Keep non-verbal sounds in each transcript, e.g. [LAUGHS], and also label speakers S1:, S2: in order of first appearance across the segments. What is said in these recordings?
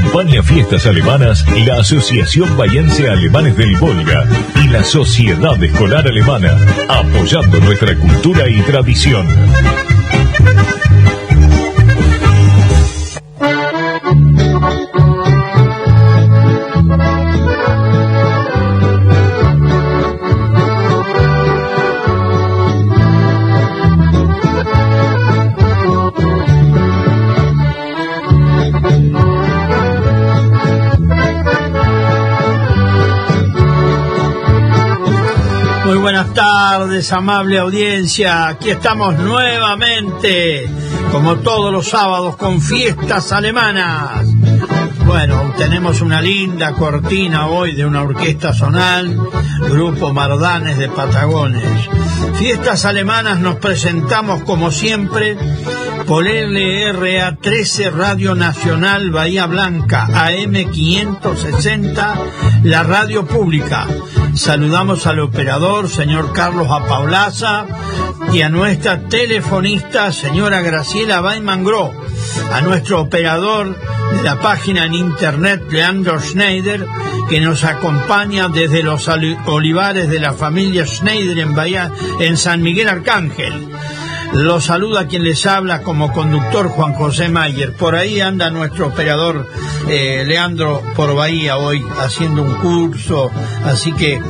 S1: Acompaña fiestas alemanas la Asociación Bayense Alemanes del Volga y la Sociedad Escolar Alemana, apoyando nuestra cultura y tradición.
S2: Buenas tardes, amable audiencia. Aquí estamos nuevamente, como todos los sábados, con fiestas alemanas. Bueno, tenemos una linda cortina hoy de una orquesta zonal, Grupo Mardanes de Patagones. Fiestas alemanas nos presentamos como siempre por LRA 13 Radio Nacional Bahía Blanca, AM 560, la radio pública. Saludamos al operador, señor Carlos Apaulaza, y a nuestra telefonista, señora Graciela Baimangro, a nuestro operador de la página en internet, Leandro Schneider, que nos acompaña desde los olivares de la familia Schneider en, Bahía, en San Miguel Arcángel. Lo saluda quien les habla como conductor Juan José Mayer. Por ahí anda nuestro operador eh, Leandro por Bahía hoy haciendo un curso, así que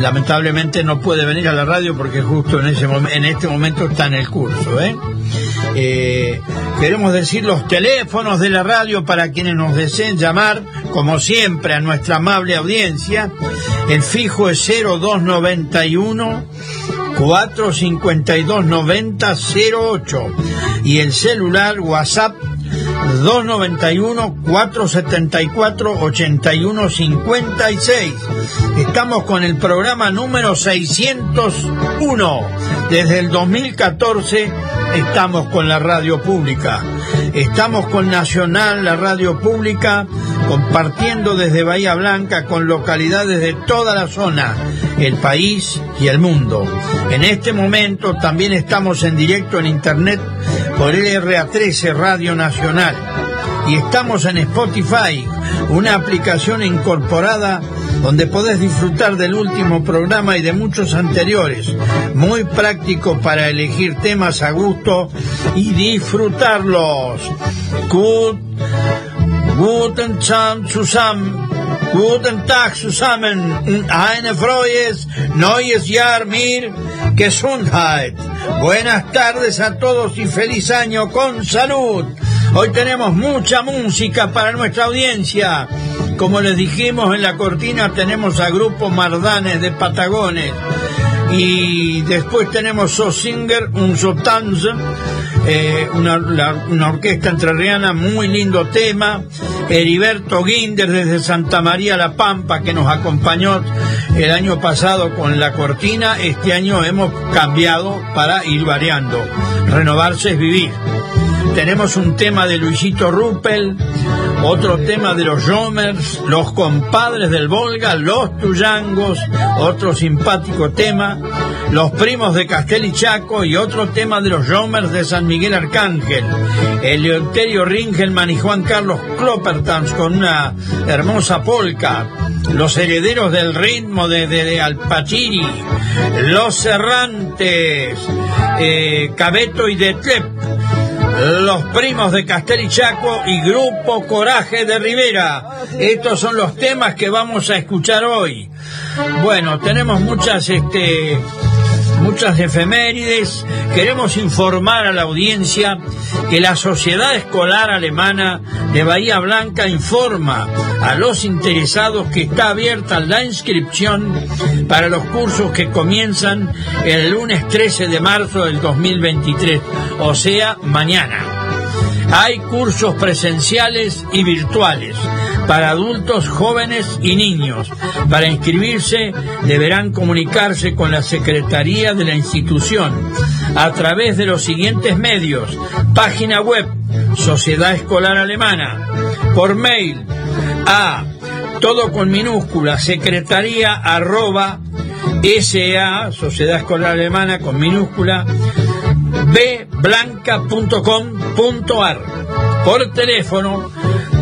S2: lamentablemente no puede venir a la radio porque justo en, ese en este momento está en el curso. ¿eh? Eh, queremos decir los teléfonos de la radio para quienes nos deseen llamar, como siempre, a nuestra amable audiencia. El fijo es 0291 452-9008 y el celular WhatsApp 291-474-8156. Estamos con el programa número 601. Desde el 2014 estamos con la radio pública. Estamos con Nacional, la radio pública, compartiendo desde Bahía Blanca con localidades de toda la zona, el país y el mundo. En este momento también estamos en directo en Internet por LRA13 Radio Nacional y estamos en Spotify, una aplicación incorporada donde podés disfrutar del último programa y de muchos anteriores. Muy práctico para elegir temas a gusto y disfrutarlos. Good, guten Tag zusammen. Guten Tag zusammen. Eine neues Jahr Gesundheit. Buenas tardes a todos y feliz año con salud. Hoy tenemos mucha música para nuestra audiencia. Como les dijimos en la cortina, tenemos a Grupo Mardanes de Patagones. Y después tenemos Singer, un Sotanz, eh, una, una, orquesta entrerriana, muy lindo tema. Heriberto Guinder desde Santa María La Pampa, que nos acompañó el año pasado con la cortina. Este año hemos cambiado para ir variando. Renovarse es vivir. Tenemos un tema de Luisito Ruppel, otro tema de los Romers, los compadres del Volga, los Tuyangos, otro simpático tema, los primos de Castel y Chaco y otro tema de los Romers de San Miguel Arcángel, Eleuterio Ringelman y Juan Carlos Kloppertans con una hermosa polca, los herederos del ritmo de, de, Alpachiri, los errantes, eh, Cabeto y Detlep, los primos de Castel y Chaco y Grupo Coraje de Rivera. Estos son los temas que vamos a escuchar hoy. Bueno, tenemos muchas este muchas efemérides. Queremos informar a la audiencia que la Sociedad Escolar Alemana de Bahía Blanca informa a los interesados que está abierta la inscripción para los cursos que comienzan el lunes 13 de marzo del 2023, o sea, mañana. Hay cursos presenciales y virtuales para adultos, jóvenes y niños. Para inscribirse deberán comunicarse con la Secretaría de la institución a través de los siguientes medios. Página web Sociedad Escolar Alemana. Por mail a todo con minúscula secretaría arroba SA, Sociedad Escolar Alemana con minúscula, bblanca.com.ar. Por teléfono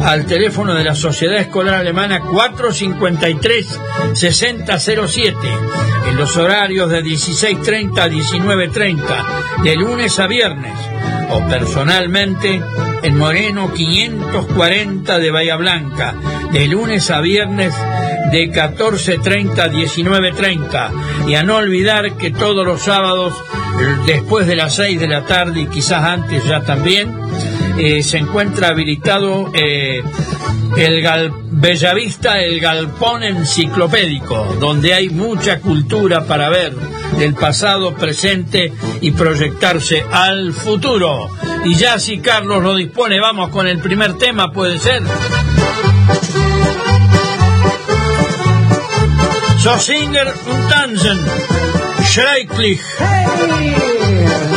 S2: al teléfono de la Sociedad Escolar Alemana 453-6007, en los horarios de 16.30 a 19.30, de lunes a viernes, o personalmente en Moreno 540 de Bahía Blanca, de lunes a viernes de 14.30 a 19.30. Y a no olvidar que todos los sábados, después de las 6 de la tarde y quizás antes ya también, eh, se encuentra habilitado eh, el Bellavista, el galpón enciclopédico, donde hay mucha cultura para ver del pasado, presente y proyectarse al futuro. Y ya si Carlos lo dispone, vamos con el primer tema, puede ser. So Singer und Tanzen, Schrecklich.
S3: Wollen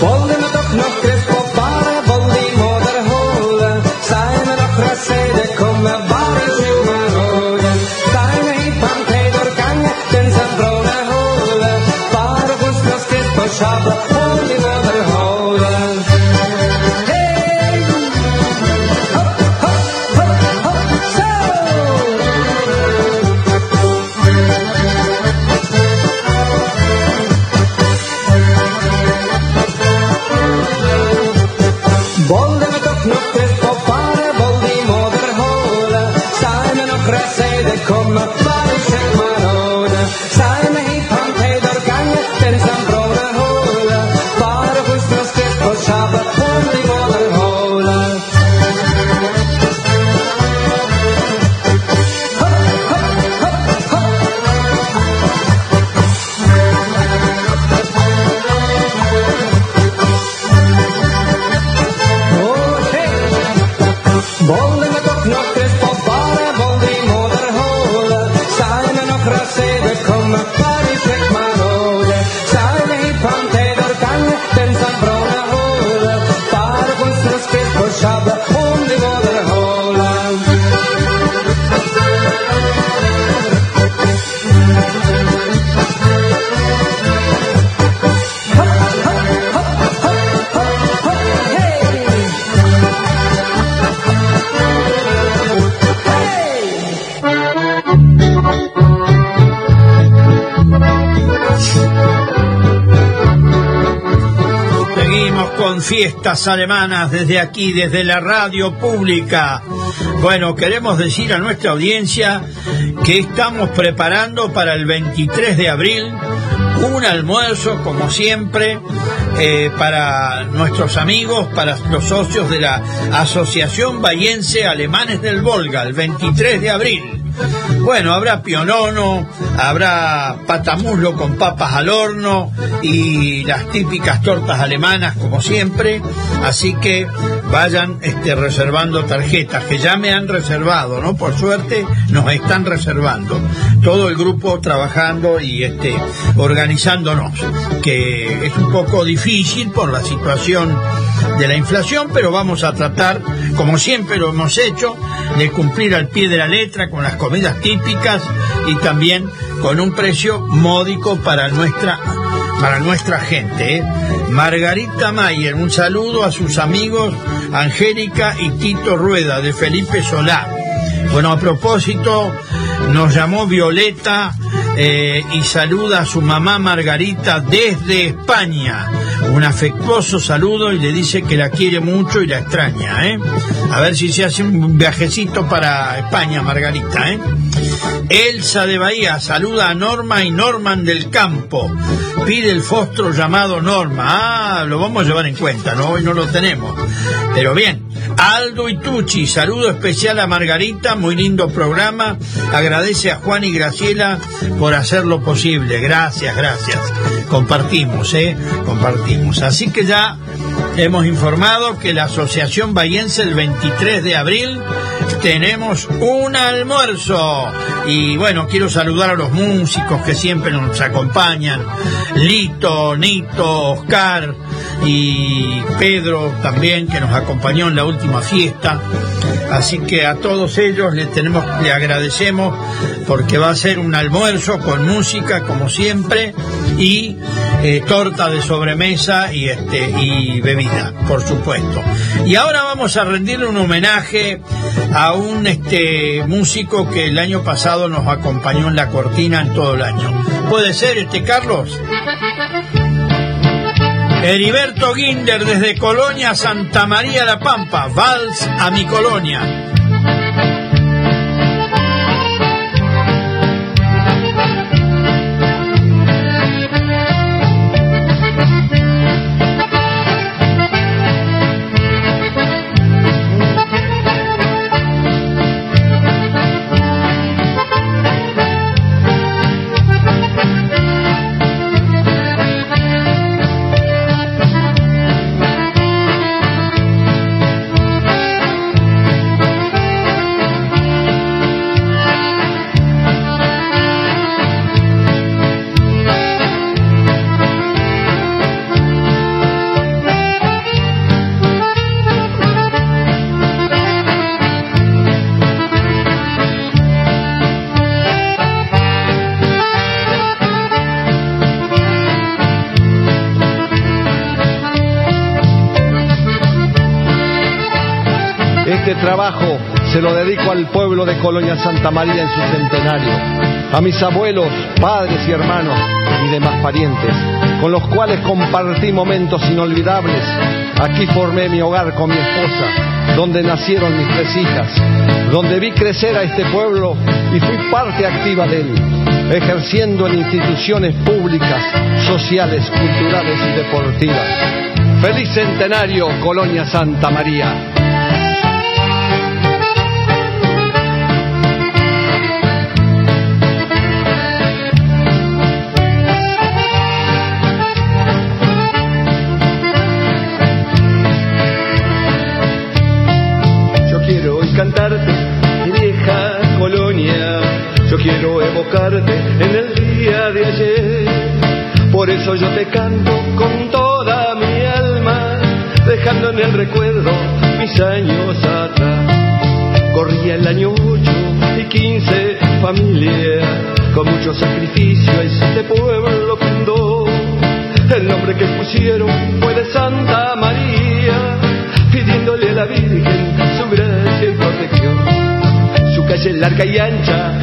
S3: Ballen
S2: dag nacht fiestas alemanas desde aquí, desde la radio pública. Bueno, queremos decir a nuestra audiencia que estamos preparando para el 23 de abril un almuerzo, como siempre, eh, para nuestros amigos, para los socios de la Asociación Bahiense Alemanes del Volga, el 23 de abril. Bueno, habrá pionono, habrá patamuslo con papas al horno y las típicas tortas alemanas como siempre, así que vayan este, reservando tarjetas que ya me han reservado, ¿no? Por suerte nos están reservando. Todo el grupo trabajando y este, organizándonos, que es un poco difícil por la situación de la inflación, pero vamos a tratar, como siempre lo hemos hecho, de cumplir al pie de la letra con las comidas típicas y también con un precio módico para nuestra para nuestra gente. ¿eh? Margarita Mayer, un saludo a sus amigos Angélica y Tito Rueda de Felipe Solá. Bueno, a propósito, nos llamó Violeta eh, y saluda a su mamá Margarita desde España. Un afectuoso saludo y le dice que la quiere mucho y la extraña. ¿eh? A ver si se hace un viajecito para España, Margarita. ¿eh? Elsa de Bahía saluda a Norma y Norman del Campo. Pide el fostro llamado Norma. Ah, lo vamos a llevar en cuenta, ¿no? Hoy no lo tenemos. Pero bien, Aldo Itucci, saludo especial a Margarita, muy lindo programa. Agradece a Juan y Graciela por hacerlo posible. Gracias, gracias. Compartimos, ¿eh? Compartimos. Así que ya hemos informado que la Asociación Bayense el 23 de abril tenemos un almuerzo. Y bueno, quiero saludar a los músicos que siempre nos acompañan. Lito, Nito, Oscar y Pedro también que nos acompañó en la última fiesta. Así que a todos ellos le tenemos, le agradecemos porque va a ser un almuerzo con música como siempre y eh, torta de sobremesa y este y bebida, por supuesto. Y ahora vamos a rendirle un homenaje a un este músico que el año pasado nos acompañó en la cortina en todo el año. ¿Puede ser este Carlos? Heriberto Guinder desde Colonia Santa María La Pampa, Vals a mi colonia.
S4: Colonia Santa María en su centenario, a mis abuelos, padres y hermanos y demás parientes, con los cuales compartí momentos inolvidables. Aquí formé mi hogar con mi esposa, donde nacieron mis tres hijas, donde vi crecer a este pueblo y fui parte activa de él, ejerciendo en instituciones públicas, sociales, culturales y deportivas. Feliz centenario, Colonia Santa María.
S5: En el día de ayer. Por eso yo te canto con toda mi alma, dejando en el recuerdo mis años atrás. Corría el año 8 y 15, familia, con mucho sacrificio este pueblo fundó. El nombre que pusieron fue de Santa María, pidiéndole a la Virgen su gracia y protección. Su calle larga y ancha,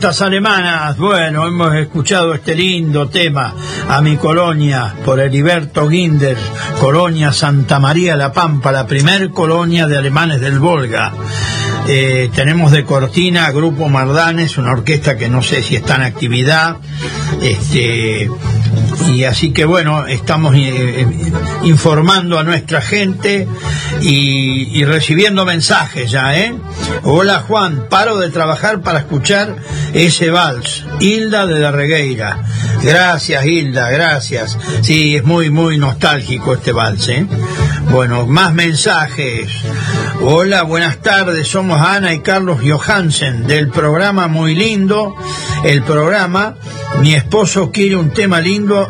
S2: fiestas alemanas. Bueno, hemos escuchado este lindo tema a mi colonia por Heriberto Ginder, Colonia Santa María La Pampa, la primer colonia de alemanes del Volga. Eh, tenemos de cortina Grupo Mardanes, una orquesta que no sé si está en actividad. Este, y así que bueno, estamos eh, informando a nuestra gente y, recibiendo mensajes ya, ¿eh? Hola Juan, paro de trabajar para escuchar ese vals. Hilda de la Regueira. Gracias Hilda, gracias. Sí, es muy, muy nostálgico este vals, ¿eh? Bueno, más mensajes. Hola, buenas tardes. Somos Ana y Carlos Johansen del programa Muy Lindo. El programa, mi esposo quiere un tema lindo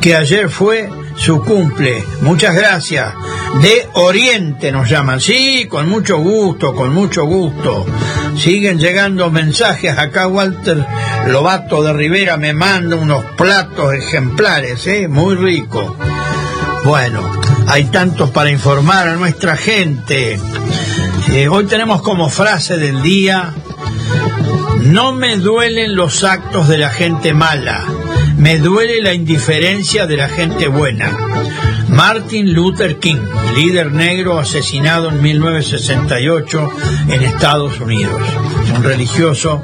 S2: que ayer fue su cumple. Muchas gracias. De Oriente nos llaman. Sí, con mucho gusto, con mucho gusto. Siguen llegando mensajes. Acá Walter Lobato de Rivera me manda unos platos ejemplares, ¿eh? Muy rico. Bueno, hay tantos para informar a nuestra gente. Eh, hoy tenemos como frase del día, no me duelen los actos de la gente mala, me duele la indiferencia de la gente buena. Martin Luther King, líder negro asesinado en 1968 en Estados Unidos. Un religioso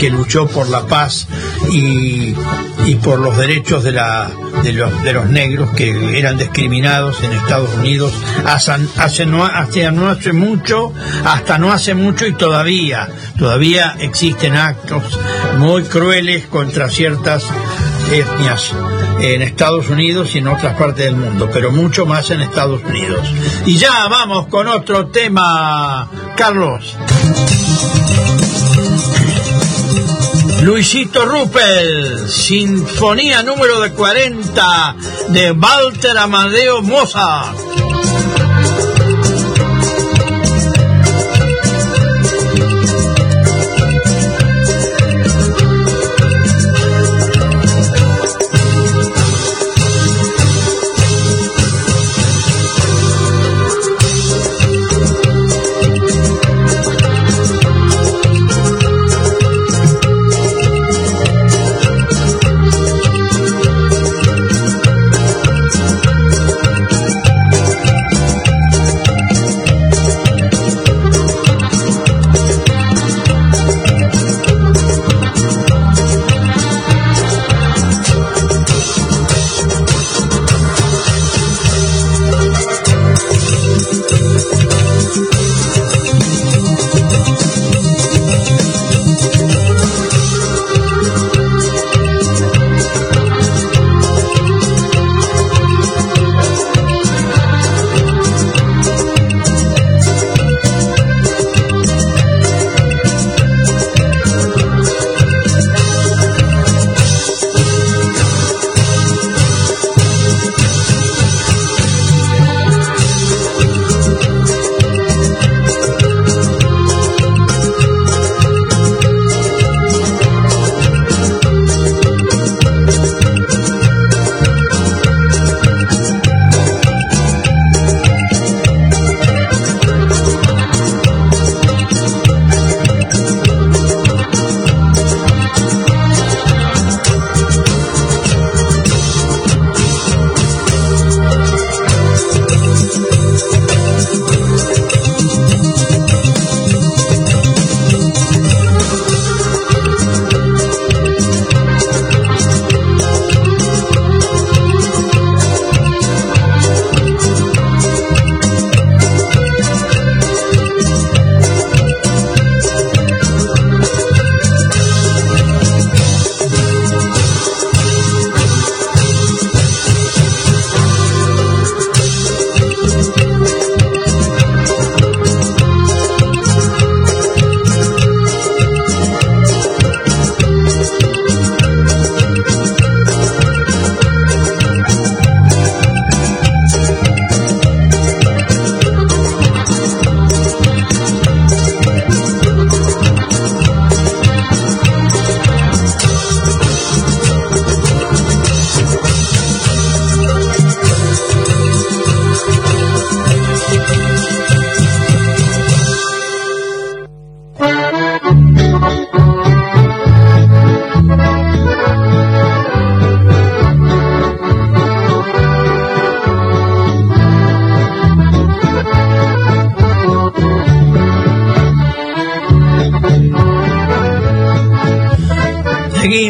S2: que luchó por la paz y, por los derechos de, los, negros que eran discriminados en Estados Unidos hace, hace, no, no hace mucho, hasta no hace mucho y todavía, todavía existen actos muy crueles contra ciertas etnias en Estados Unidos y en otras partes del mundo, pero mucho más en Estados Unidos. Y ya vamos con otro tema, Carlos. Luisito Ruppel, Sinfonía número de 40 de Walter Amadeo Mozart.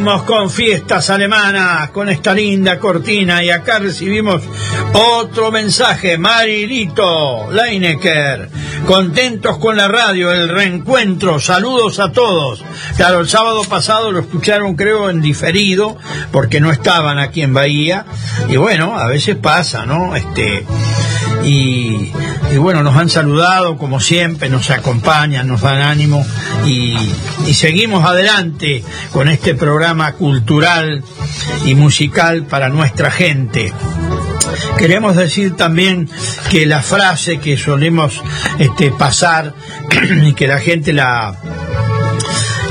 S2: Con fiestas alemanas, con esta linda cortina y acá recibimos otro mensaje, Marilito Leinecker, contentos con la radio, el reencuentro, saludos a todos. Claro, el sábado pasado lo escucharon creo en diferido, porque no estaban aquí en Bahía, y bueno, a veces pasa, ¿no? Este, y, y bueno, nos han saludado como siempre, nos acompañan, nos dan ánimo y, seguimos adelante con este programa cultural y musical para nuestra gente. Queremos decir también que la frase que solemos este, pasar [CLEARS THROAT] y que la gente la,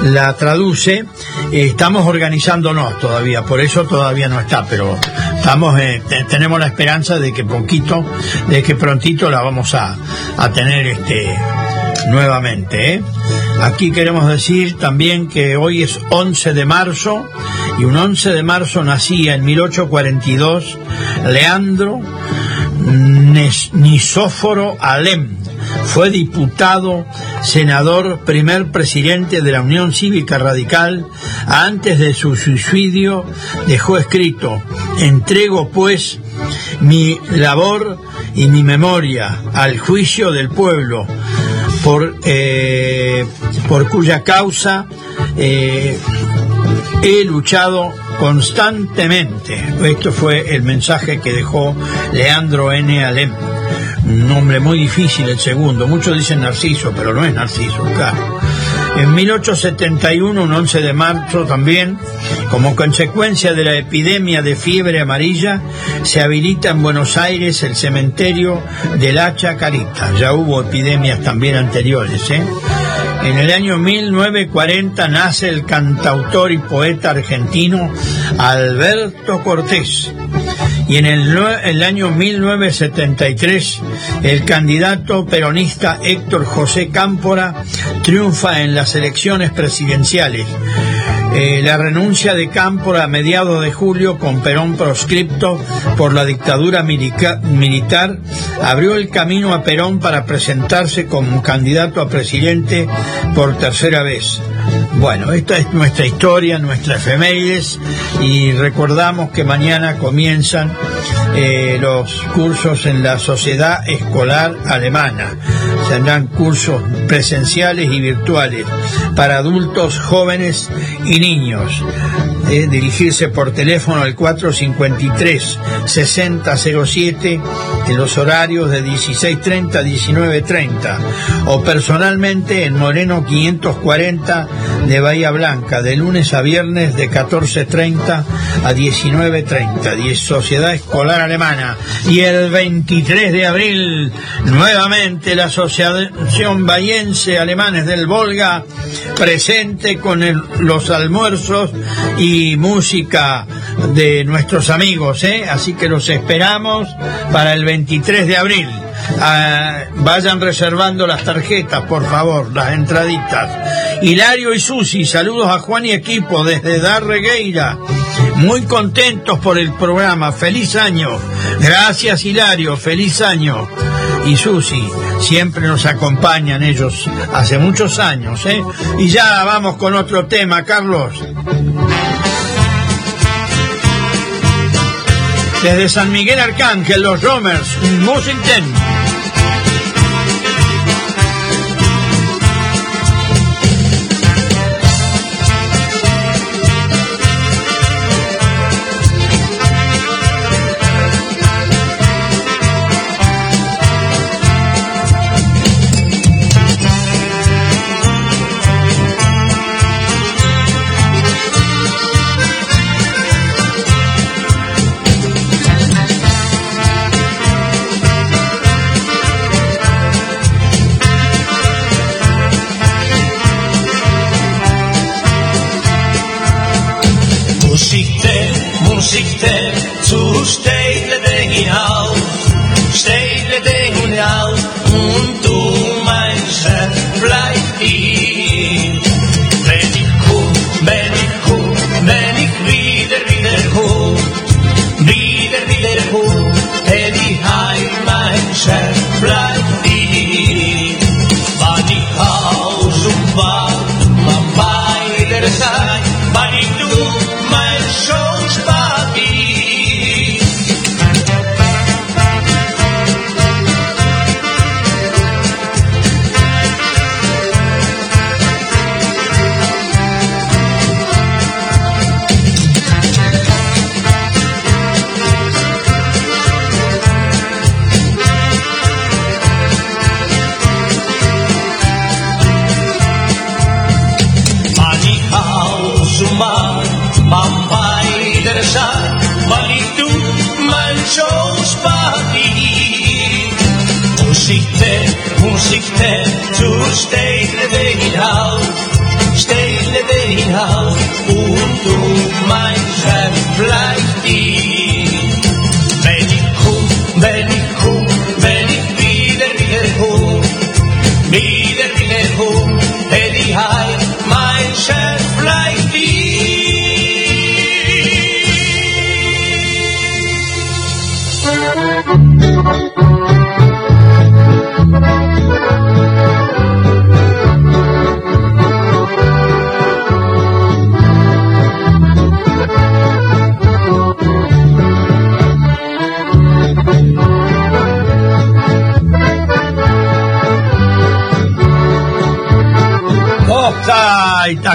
S2: la traduce, eh, estamos organizándonos todavía, por eso todavía no está, pero eh, te- tenemos la esperanza de que poquito, de que prontito la vamos a, a tener este nuevamente. ¿eh? Aquí queremos decir también que hoy es 11 de marzo y un 11 de marzo nacía en 1842 Leandro Nisóforo Alem. Fue diputado, senador, primer presidente de la Unión Cívica Radical. Antes de su suicidio dejó escrito, entrego pues mi labor y mi memoria al juicio del pueblo, por, eh, por cuya causa eh, he luchado constantemente. Esto fue el mensaje que dejó Leandro N. Alem. Nombre muy difícil el segundo. Muchos dicen Narciso, pero no es Narciso, claro. En 1871, un 11 de marzo también, como consecuencia de la epidemia de fiebre amarilla, se habilita en Buenos Aires el cementerio del Hacha Carita. Ya hubo epidemias también anteriores, ¿eh? En el año 1940 nace el cantautor y poeta argentino Alberto Cortés. Y en el, el año 1973 el candidato peronista Héctor José Cámpora triunfa en las elecciones presidenciales. Eh, la renuncia de Cámpora a mediados de julio con Perón proscripto por la dictadura militar abrió el camino a Perón para presentarse como candidato a presidente por tercera vez. Bueno, esta es nuestra historia, nuestra efemérides y recordamos que mañana comienzan eh, los cursos en la Sociedad Escolar Alemana. Tendrán cursos presenciales y virtuales para adultos, jóvenes y niños. Eh, dirigirse por teléfono al 453-6007 en los horarios de 16.30 a 19.30 o personalmente en Moreno 540 de Bahía Blanca de lunes a viernes de 14.30 a 19.30 Die- Sociedad Escolar Alemana. Y el 23 de abril nuevamente la Asociación Bahiense Alemanes del Volga presente con los almuerzos y música de nuestros amigos, ¿eh? así que los esperamos para el 23 de abril. Ah, vayan reservando las tarjetas, por favor, las entraditas. Hilario y Susi, saludos a Juan y equipo desde Darregueira. Muy contentos por el programa. Feliz año. Gracias, Hilario. Feliz año. Y Susi, siempre nos acompañan ellos hace muchos años, ¿eh? Y ya vamos con otro tema, Carlos. Desde San Miguel Arcángel, los Romers, Musington.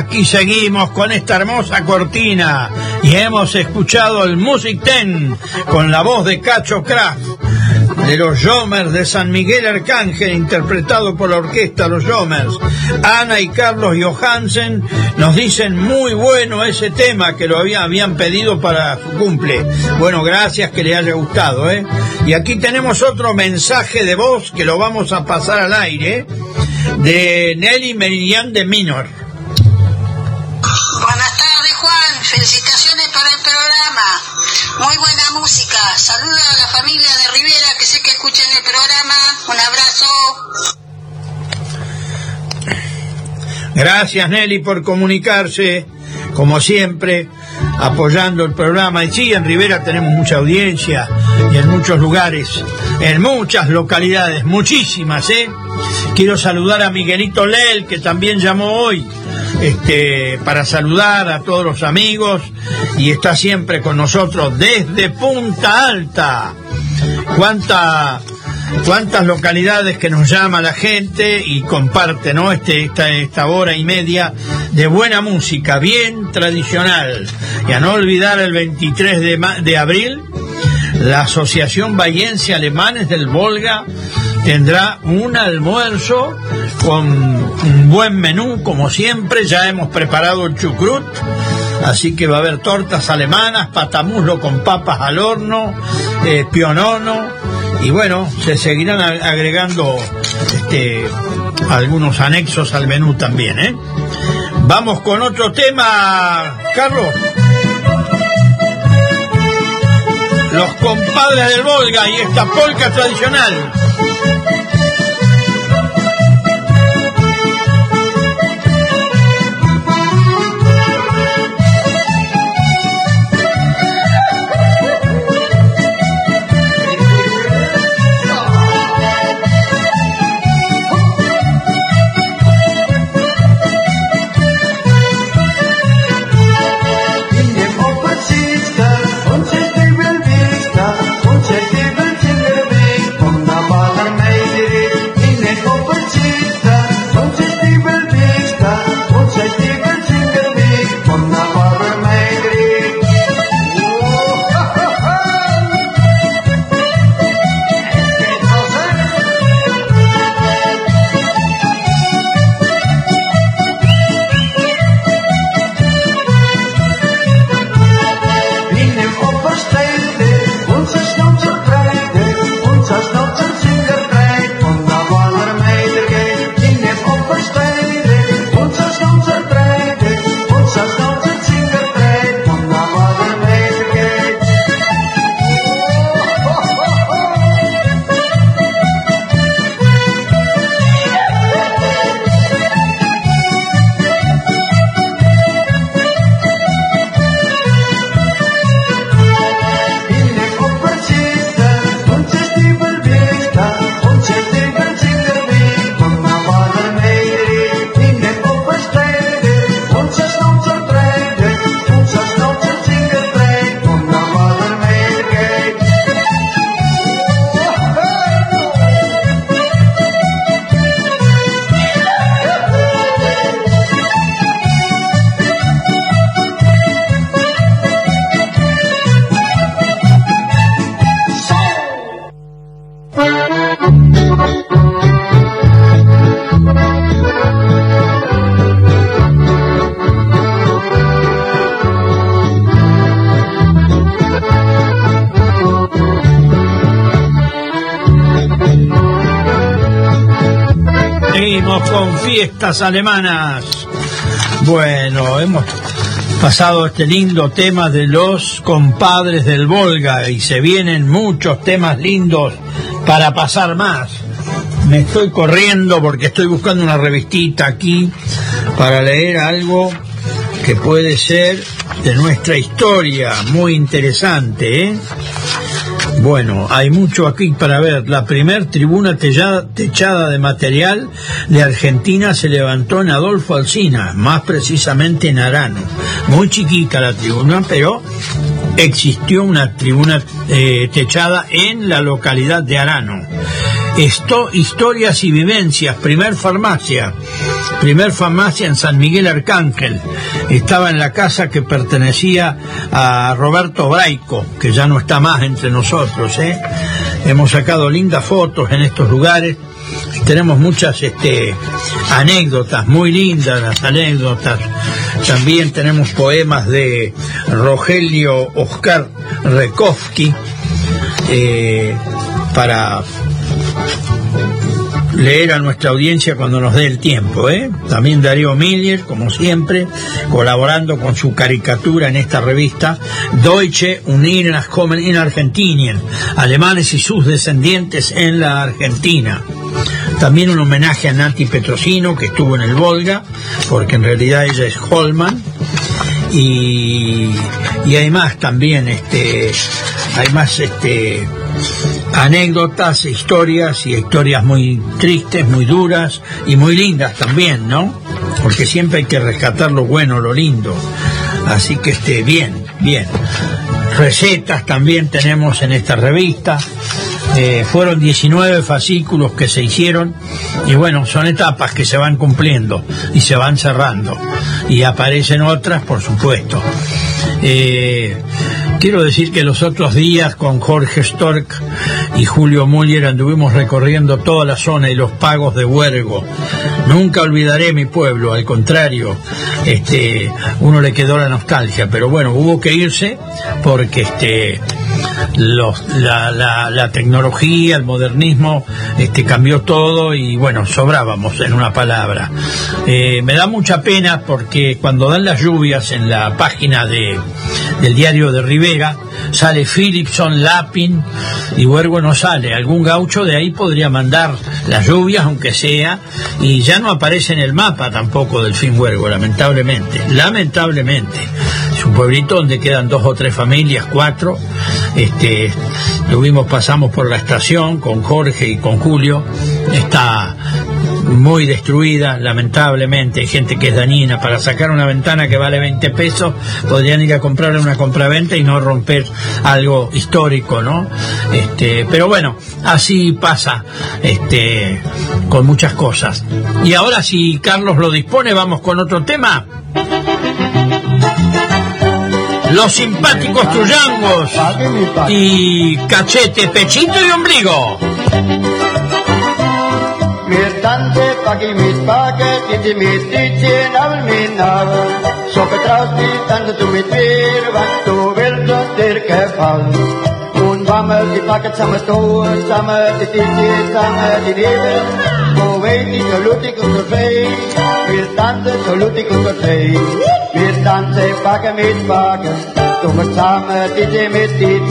S2: Aquí seguimos con esta hermosa cortina y hemos escuchado el Music Ten con la voz de Cacho Kraft de los Jomers de San Miguel Arcángel, interpretado por la orquesta Los Jomers. Ana y Carlos Johansen nos dicen muy bueno ese tema que lo había- habían pedido para su cumple. Bueno, gracias que le haya gustado, ¿eh? Y aquí tenemos otro mensaje de voz que lo vamos a pasar al aire de Nelly Meridian de Minor.
S6: Saludos a la familia de Rivera que sé que escuchan el programa. Un abrazo.
S2: Gracias Nelly por comunicarse, como siempre, apoyando el programa. Y sí, en Rivera tenemos mucha audiencia y en muchos lugares, en muchas localidades, muchísimas, ¿eh? Quiero saludar a Miguelito Lel, que también llamó hoy, este, para saludar a todos los amigos y está siempre con nosotros desde Punta Alta. Cuánta cuántas localidades que nos llama la gente y comparte ¿no? este, esta, esta hora y media de buena música, bien tradicional. Y a no olvidar el 23 de, de abril, la Asociación Bayense Alemanes del Volga tendrá un almuerzo con un buen menú, como siempre, ya hemos preparado el chucrut, así que va a haber tortas alemanas, patamuslo con papas al horno, eh, pionono, y bueno, se seguirán agregando este, algunos anexos al menú también, ¿eh? Vamos con otro tema, Carlos. Los compadres del Volga y esta polca tradicional. Alemanas. Bueno, hemos pasado este lindo tema de los compadres del Volga y se vienen muchos temas lindos para pasar más. Me estoy corriendo porque estoy buscando una revistita aquí para leer algo que puede ser de nuestra historia, muy interesante, ¿eh? Bueno, hay mucho aquí para ver. La primer tribuna techada de material de Argentina se levantó en Adolfo Alsina, más precisamente en Arano. Muy chiquita la tribuna, pero existió una tribuna eh, techada en la localidad de Arano. Historias y vivencias, primer farmacia, primer farmacia en San Miguel Arcángel. Estaba en la casa que pertenecía a Roberto Braico, que ya no está más entre nosotros. ¿eh? Hemos sacado lindas fotos en estos lugares. Tenemos muchas este, anécdotas, muy lindas las anécdotas. También tenemos poemas de Rogelio Oscar Rekowski eh, para leer a nuestra audiencia cuando nos dé el tiempo. ¿eh? También Darío Miller, como siempre, colaborando con su caricatura en esta revista, Deutsche Union Kommen in Argentinien, alemanes y sus descendientes en la Argentina. También un homenaje a Nati Petrosino, que estuvo en el Volga, porque en realidad ella es Holman. Y, y hay también, este, hay más este, anécdotas, historias y historias muy tristes, muy duras y muy lindas también, ¿no? Porque siempre hay que rescatar lo bueno, lo lindo. Así que esté bien, bien. Recetas también tenemos en esta revista. Eh, fueron 19 fascículos que se hicieron y bueno, son etapas que se van cumpliendo y se van cerrando y aparecen otras, por supuesto. Eh, quiero decir que los otros días con Jorge Stork y Julio Muller anduvimos recorriendo toda la zona y los pagos de Huergo. Nunca olvidaré mi pueblo, al contrario, este, uno le quedó la nostalgia, pero bueno, hubo que irse porque este, los, la, tecnología, el modernismo, este, cambió todo y bueno, sobrábamos en una palabra. Eh, me da mucha pena porque cuando dan las lluvias en la página de, del diario de Rivera, sale Philipson, Lapin y Huergo no sale. Algún gaucho de ahí podría mandar las lluvias, aunque sea, y ya no aparece en el mapa tampoco del fin Huergo, lamentablemente. Lamentablemente. Pueblito donde quedan dos o tres familias, cuatro. Este, tuvimos, pasamos por la estación con Jorge y con Julio. Está muy destruida, lamentablemente. Hay gente que es dañina. Para sacar una ventana que vale 20 pesos, podrían ir a comprarle una compraventa y no romper algo histórico, ¿no? Este, pero bueno, así pasa este, con muchas cosas. Y ahora, si Carlos lo dispone, vamos con otro tema. Los simpáticos tuyangos y cachete, pechito y ombligo.
S7: Meer tante ik mis paket, dit mis nabel min nabel. Zo vertrouwt die tante toen met weer, want toen wil dat er geval. Toen wammel die paket samen toe, samen die ditje, samen die nebel. Poëtisch saluti con de zee, weer dansen saluti con de zee. Weer dansen pakken met pakken, doen we samen dit met dit.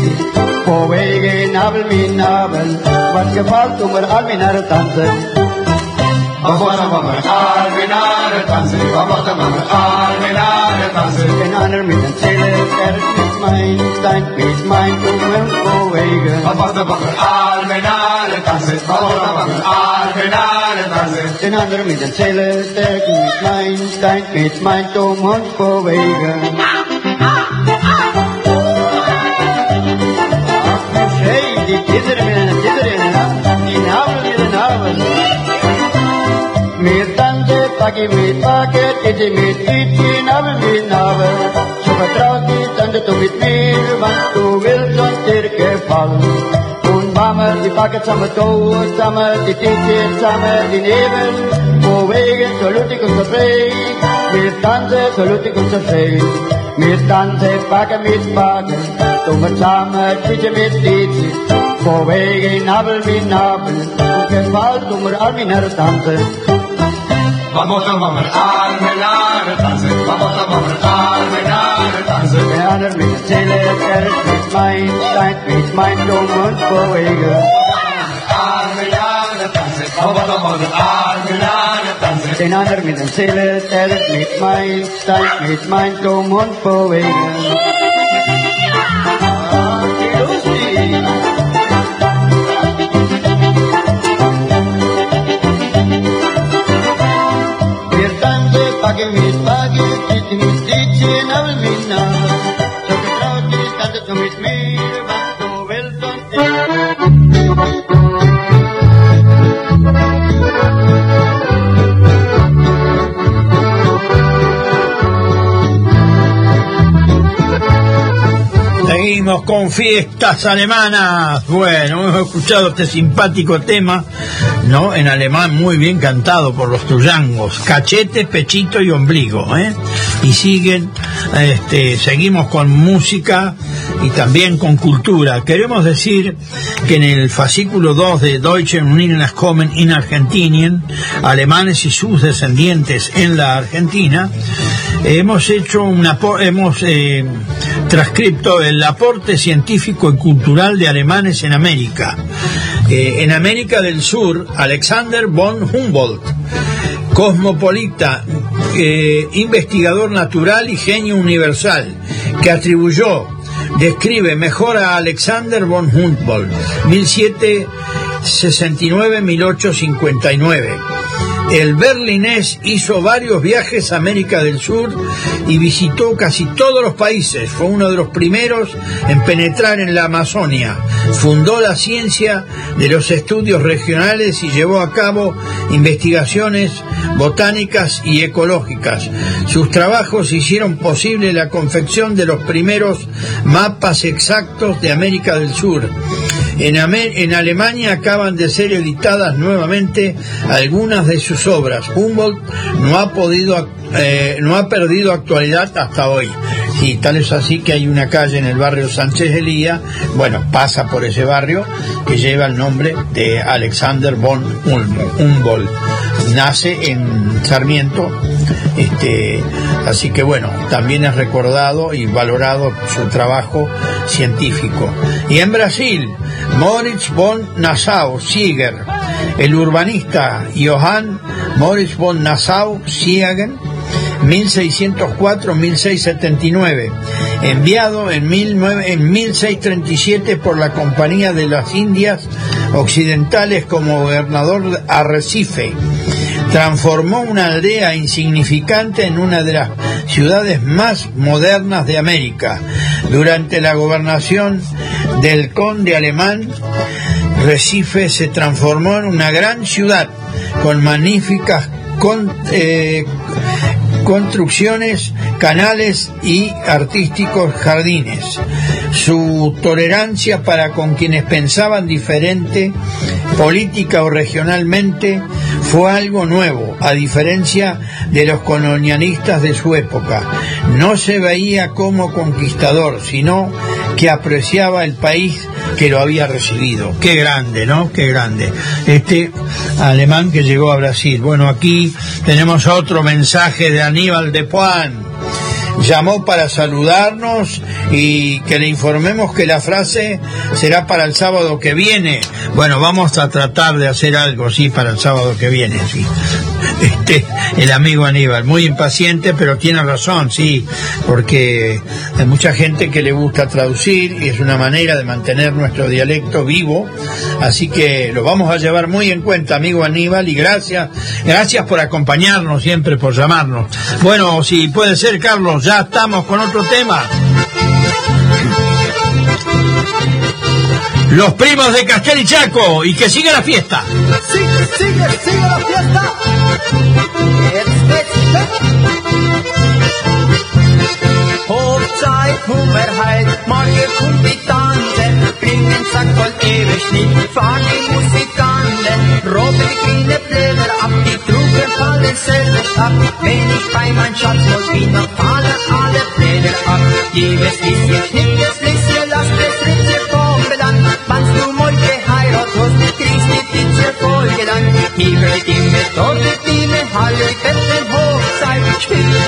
S7: Poëgen abel min abel, wat gevalt doen we al min naar dansen.
S8: Vamos a vamos al minar el tanse, vamos a vamos al minar el tanse.
S7: En honor mit den Zählen, er ist mein, dein ist mein, du willst bewegen.
S8: Vamos a vamos al minar el tanse, vamos a vamos al minar el tanse.
S7: En honor mit den Zählen, er ist mein, dein ist mein, du willst bewegen. Hey, die Kinder, die Kinder, Sagi mit paket, iti mit iti nabe mit nabe. So vertraut Tante du mit mir, was du willst, dir gefallen. Die paket zusammen, go zusammen, die Titi zusammen, die Nebel. Wo wegen, so lutig und so frei, so lutig und so frei. Paket mit paket, du mit zusammen, Titi mit Titi. Wo Nabel mit Nabel, und du mir all.
S8: vamos a mamar almenar el danse. Vamos a mamar almenar el
S7: danse ya no me chile que es mine sein mit mein dumm und vorwege
S8: almenar el danse. Vamos a mamar almenar el
S7: danse ya no me chile que es mine sein mit mein dumm und vorwege
S2: Seguimos con fiestas alemanas. Bueno, hemos escuchado este simpático tema, ¿no? En alemán muy bien cantado por los tuyangos. Cachete, pechito y ombligo, ¿eh? Y siguen, este, seguimos con música y también con cultura. Queremos decir que en el fascículo 2 de Deutsche Unionskommern in Argentinien, alemanes y sus descendientes en la Argentina, hemos hecho una hemos eh, transcripto el aporte científico y cultural de alemanes en América. Eh, en América del Sur, Alexander von Humboldt, cosmopolita, eh, investigador natural y genio universal, que atribuyó, describe mejor a Alexander von Humboldt, 1769-1859. El berlinés hizo varios viajes a América del Sur y visitó casi todos los países. Fue uno de los primeros en penetrar en la Amazonia. Fundó la ciencia de los estudios regionales y llevó a cabo investigaciones botánicas y ecológicas. Sus trabajos hicieron posible la confección de los primeros mapas exactos de América del Sur. En, en Alemania acaban de ser editadas nuevamente algunas de sus obras. Humboldt no ha podido, eh, no ha perdido actualidad hasta hoy. Y tal es así que hay una calle en el barrio Sánchez Elía, bueno, pasa por ese barrio, que lleva el nombre de Alexander von Humboldt. Nace en Sarmiento, este, así que bueno, también es recordado y valorado su trabajo científico. Y en Brasil, Moritz von Nassau-Sieger, el urbanista Johann Moritz von Nassau-Siegen, 1604-1679, enviado en, 19 en 1637 por la Compañía de las Indias Occidentales como gobernador de Arrecife. Transformó una aldea insignificante en una de las ciudades más modernas de América. Durante la gobernación del conde alemán, Recife se transformó en una gran ciudad con magníficas eh, construcciones, canales y artísticos jardines. Su tolerancia para con quienes pensaban diferente, política o regionalmente, fue algo nuevo, a diferencia de los colonialistas de su época. No se veía como conquistador, sino que apreciaba el país que lo había recibido. Qué grande, ¿no? Qué grande. Este alemán que llegó a Brasil. Bueno, aquí tenemos otro mensaje de Aníbal de Puan. Llamó para saludarnos y que le informemos que la frase será para el sábado que viene. Bueno, vamos a tratar de hacer algo, sí, para el sábado que viene, sí. [LAUGHS] Este, el amigo Aníbal, muy impaciente, pero tiene razón, sí, porque hay mucha gente que le gusta traducir y es una manera de mantener nuestro dialecto vivo, así que lo vamos a llevar muy en cuenta, amigo Aníbal, y gracias, gracias por acompañarnos siempre, por llamarnos. Bueno, si puede ser, Carlos, ya estamos con otro tema. Los primos de Castel y Chaco, y que siga la fiesta.
S3: Sigue, sigue, sigue la fiesta. gjøre slik. Faren til musikalen råper de at de truger faller servers ab. Wenn ich bei mein Schatz muss wieder fallen alle Pläne ab. Jedes bisschen knickes, bisschen lass das Ritze kommen an. Mannst du
S9: morgen heirat, hos du kriegst die Fitze folgen an. Himmel, Himmel,
S10: dort, Himmel, Halle, Betten, Hochzeit, Spiel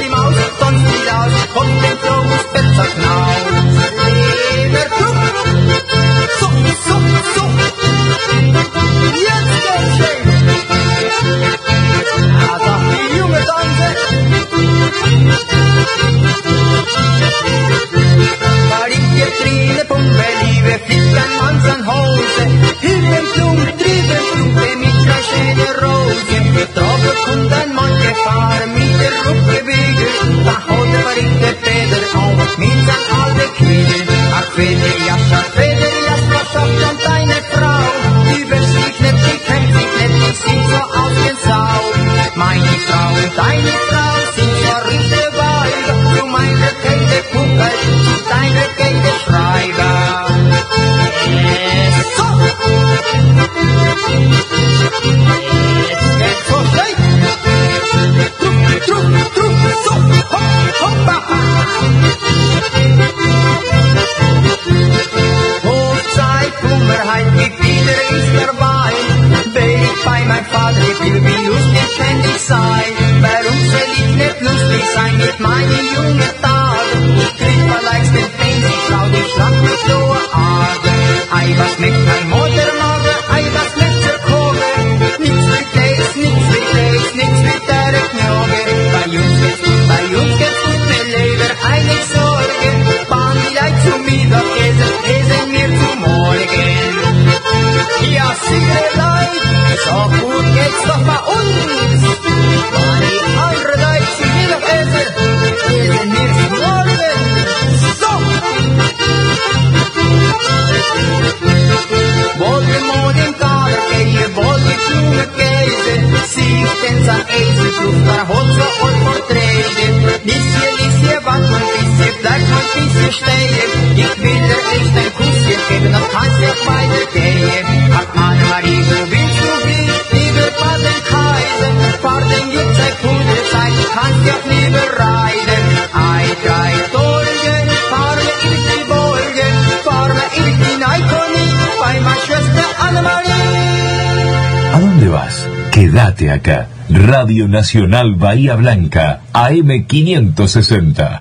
S10: Nacional Bahía Blanca, AM560.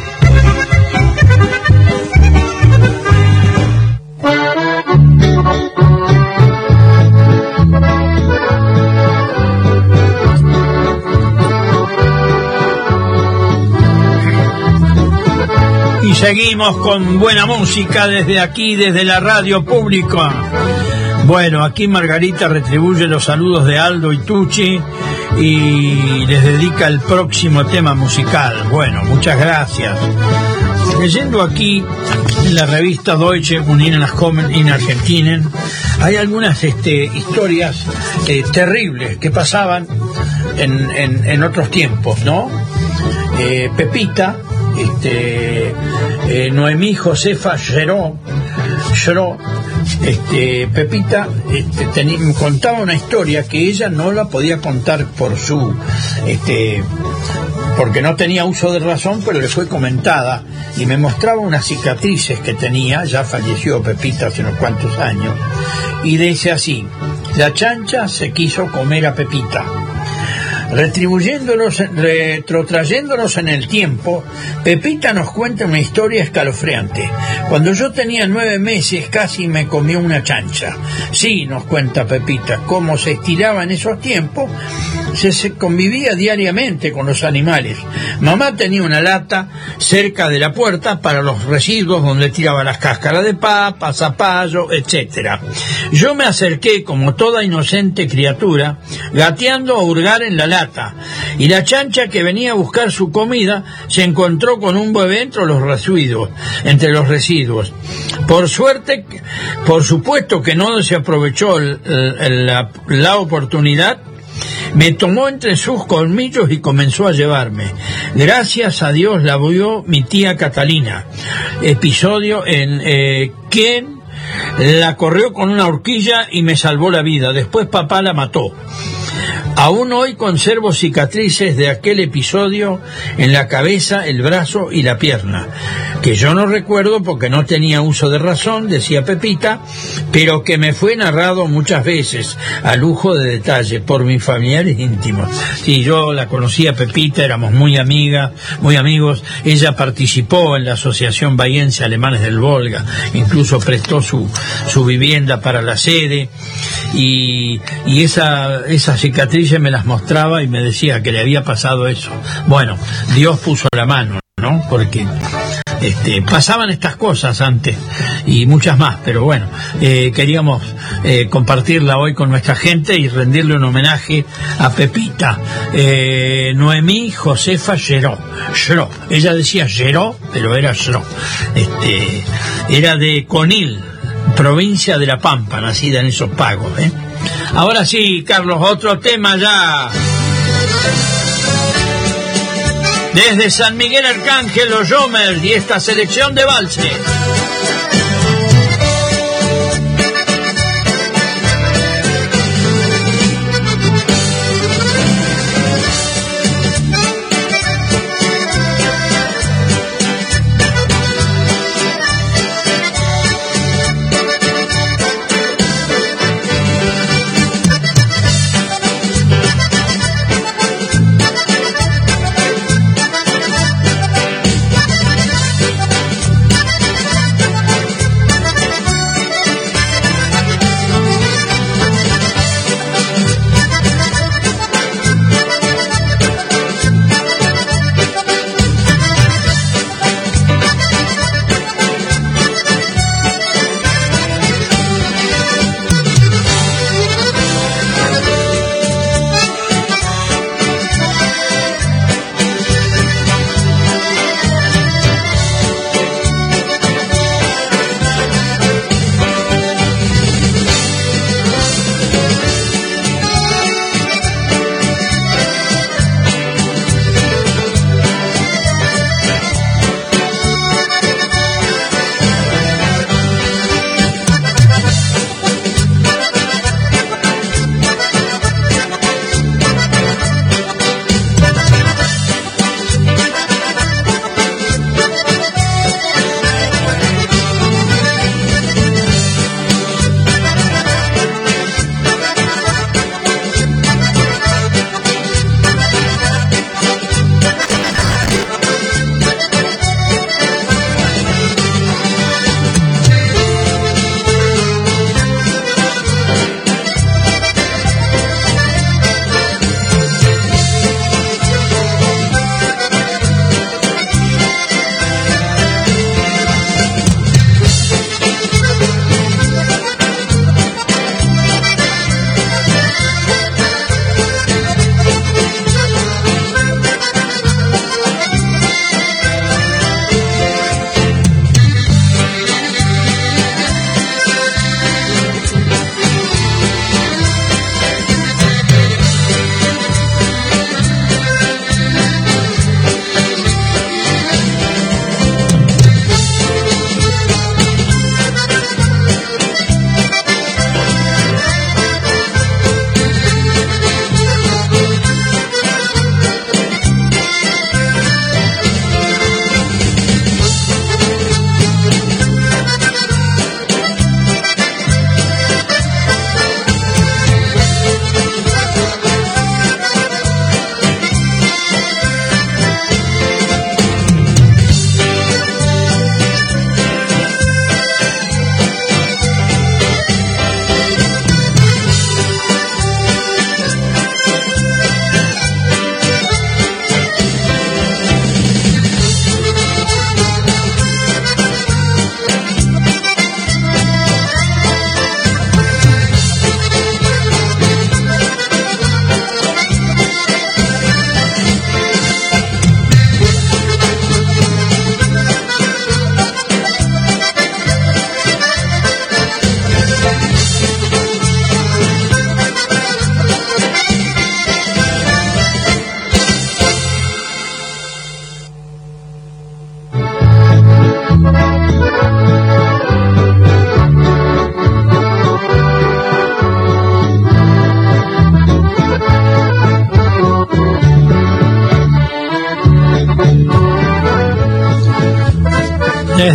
S2: Seguimos con buena música desde aquí, desde la radio pública. Bueno, aquí Margarita retribuye los saludos de Aldo y Tucci y les dedica el próximo tema musical. Bueno, muchas gracias. Leyendo aquí en la revista Deutsche Unidad in Argentinen, hay algunas este, historias eh, terribles que pasaban en otros tiempos, ¿no? Eh, Pepita, este, eh, Noemí Josefa Geró, Geró, este, Pepita este, contaba una historia que ella no la podía contar por su este, porque no tenía uso de razón, pero le fue comentada y me mostraba unas cicatrices que tenía, ya falleció Pepita hace unos cuantos años, y dice así, la chancha se quiso comer a Pepita. Retribuyéndonos, retrotrayéndonos en el tiempo, Pepita nos cuenta una historia escalofriante. Cuando yo tenía nueve meses casi me comió una chancha. Sí, nos cuenta Pepita, cómo se estiraba en esos tiempos, se, convivía diariamente con los animales. Mamá tenía una lata cerca de la puerta para los residuos donde tiraba las cáscaras de papa, zapallo, etcétera. Yo me acerqué como toda inocente criatura, gateando a hurgar en la lata, y la chancha que venía a buscar su comida se encontró con un bebé entre los residuos, entre los residuos. Por suerte, por supuesto que no se aprovechó la, la oportunidad me tomó entre sus colmillos y comenzó a llevarme. Gracias a Dios la vio mi tía Catalina. Episodio en eh, quien la corrió con una horquilla y me salvó la vida. Después papá la mató. Aún hoy conservo cicatrices de aquel episodio en la cabeza, el brazo y la pierna, que yo no recuerdo porque no tenía uso de razón, decía Pepita, pero que me fue narrado muchas veces, a lujo de detalle, por mis familiares íntimos. Sí, yo la conocía Pepita, éramos muy amigas, muy amigos, ella participó en la Asociación Bahiense Alemanes del Volga, incluso prestó su, su vivienda para la sede, y, y esa, esas cicatrices me las mostraba y me decía que le había pasado eso. Bueno, Dios puso la mano, ¿no? Porque Este, pasaban estas cosas antes y muchas más, pero bueno, eh, queríamos eh, compartirla hoy con nuestra gente y rendirle un homenaje a Pepita, eh, Noemí Josefa Geró. Geró. Ella decía Geró, pero era Geró. Este, era de Conil, provincia de La Pampa, nacida en esos pagos. ¿eh? Ahora sí, Carlos, otro tema ya. Desde San Miguel Arcángel, los Jomers y esta selección de valses.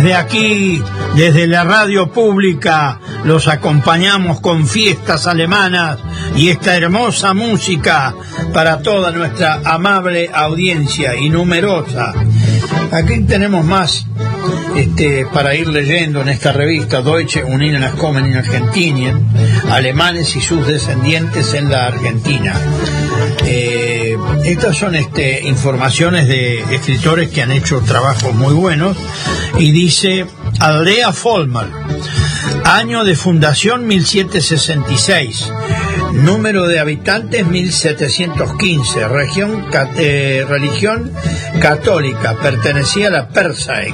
S2: Desde aquí, desde la radio pública, los acompañamos con fiestas alemanas y esta hermosa música para toda nuestra amable audiencia y numerosa. Aquí tenemos más este, para ir leyendo en esta revista Deutsche Union Nachkommen in Argentinien, alemanes y sus descendientes en la Argentina. Estas son este, informaciones de escritores que han hecho trabajos muy buenos. Y dice Aldea Folmar, año de fundación 1766, número de habitantes 1715, región, eh, religión católica, pertenecía a la Persaec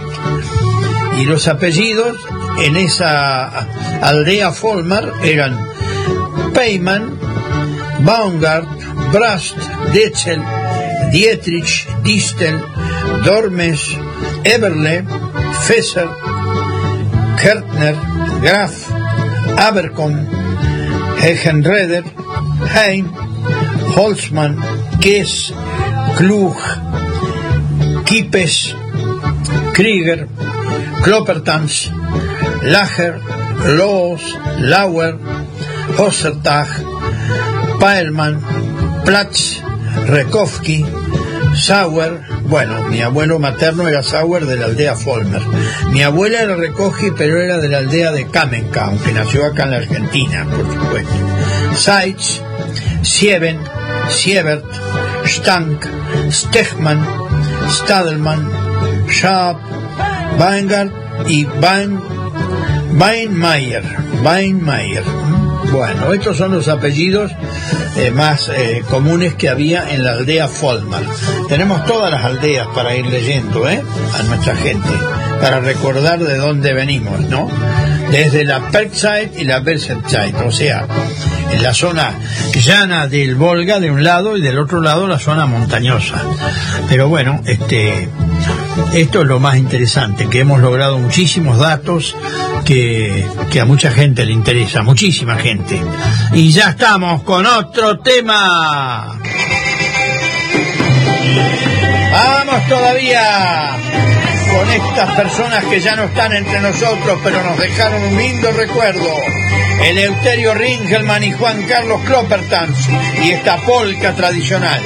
S2: y los apellidos en esa aldea Folmar eran Peyman, Baumgart, Brast, Detzel, Dietrich, Distel, Dormes, Eberle, Fesser, Kertner, Graf, Abercom, Hegenreder, Heim, Holzmann, Kess, Klug, Kipes, Krieger, Kloppertans, Lager, Loos, Lauer, Hossertag, Paelman, Platz, Rekowski, Sauer, bueno, mi abuelo materno era Sauer de la aldea Folmer. Mi abuela era Rekowski, pero era de la aldea de Kamenka, aunque nació acá en la Argentina, por supuesto. Seitz, Sieben, Siebert, Stank, Stechmann, Stadelmann, Schaap, Weingart y Wein, Weinmeier. Weinmeier. Bueno, estos son los apellidos eh, más eh, comunes que había en la aldea Folmar. Tenemos todas las aldeas para ir leyendo, ¿eh? A nuestra gente, para recordar de dónde venimos, ¿no? Desde la Perkside y la Berkshire, o sea, en la zona llana del Volga de un lado y del otro lado la zona montañosa. Pero bueno, este, esto es lo más interesante, que hemos logrado muchísimos datos que, a mucha gente le interesa, muchísima gente. Y ya estamos con otro tema. Vamos todavía con estas personas que ya no están entre nosotros, pero nos dejaron un lindo recuerdo. Eleuterio Ringelmann y Juan Carlos Kloppertans y esta polca tradicional.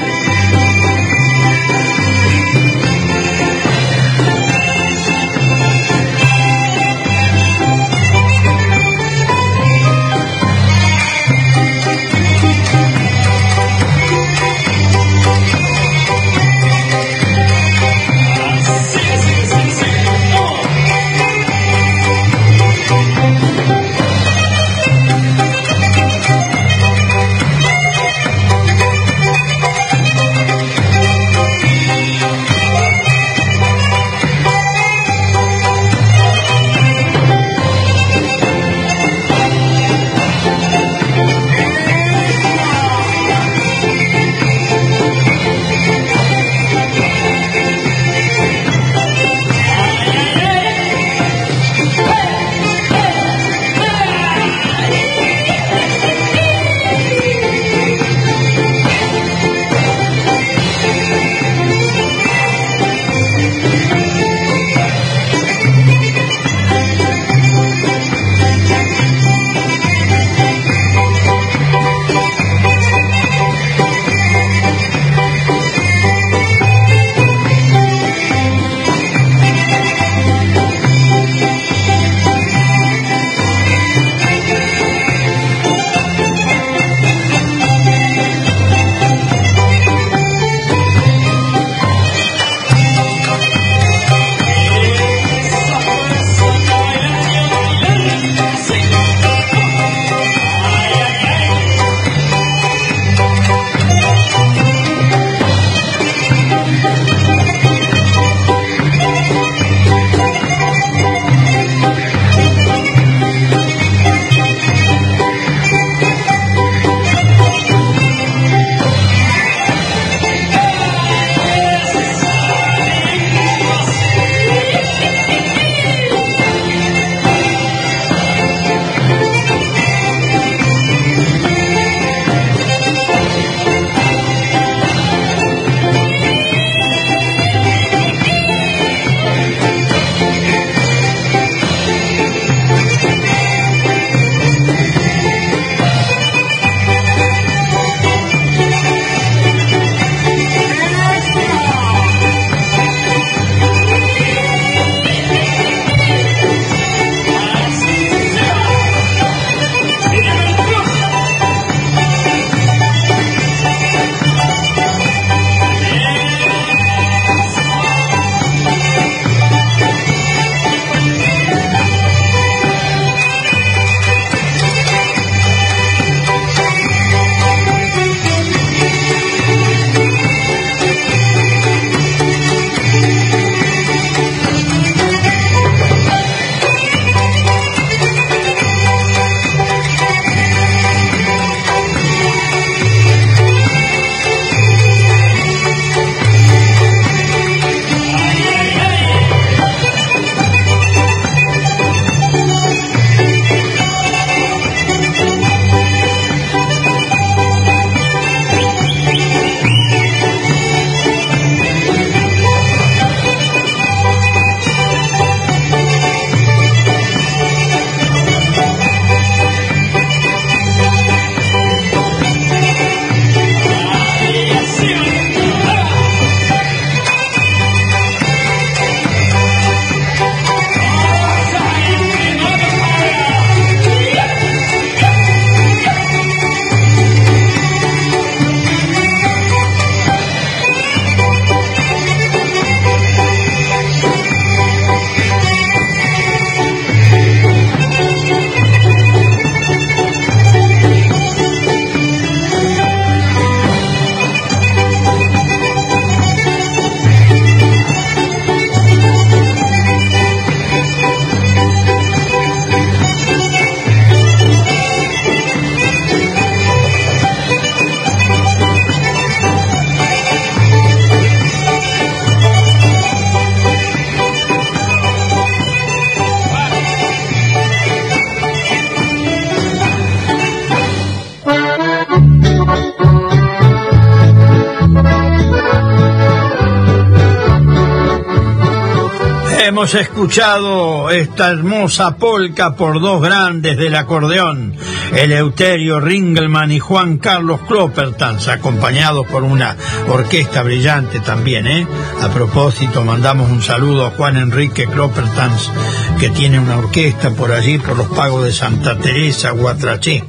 S2: Hemos escuchado esta hermosa polca por dos grandes del acordeón, Eleuterio Ringelmann y Juan Carlos Kloppertans, acompañados por una orquesta brillante también, ¿eh? A propósito, mandamos un saludo a Juan Enrique Kloppertans, que tiene una orquesta por allí, por los pagos de Santa Teresa, Guatraché.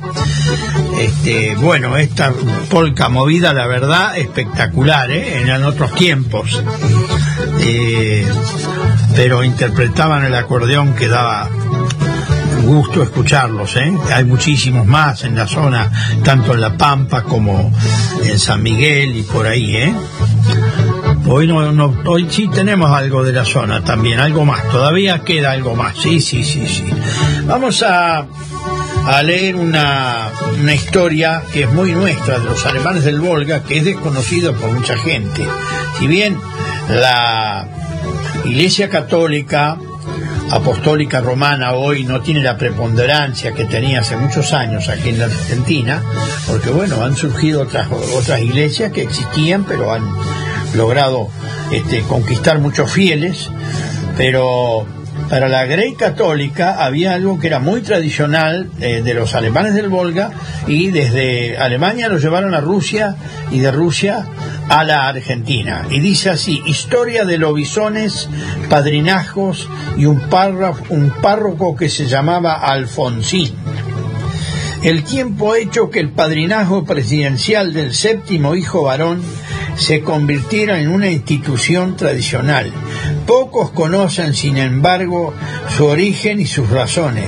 S2: Este, bueno, esta polca movida, la verdad, espectacular, ¿eh? Eran otros tiempos. Pero interpretaban el acordeón que daba gusto escucharlos, ¿eh? Hay muchísimos más en la zona, tanto en La Pampa como en San Miguel y por ahí, ¿eh? Hoy, sí tenemos algo de la zona también, algo más, todavía queda algo más, sí, sí, sí, sí. Vamos a, leer una, una historia que es muy nuestra de los alemanes del Volga, que es desconocida por mucha gente. Si bien la Iglesia Católica Apostólica Romana hoy no tiene la preponderancia que tenía hace muchos años aquí en la Argentina, porque bueno, han surgido otras, otras iglesias que existían, pero han logrado este, conquistar muchos fieles, pero para la Grey Católica había algo que era muy tradicional eh, de los alemanes del Volga y desde Alemania lo llevaron a Rusia y de Rusia a la Argentina. Y dice así, historia de lobisones, padrinajos y un, párrafo, un párroco que se llamaba Alfonsín. El tiempo hecho que el padrinazgo presidencial del séptimo hijo varón se convirtiera en una institución tradicional. Pocos conocen, sin embargo, su origen y sus razones.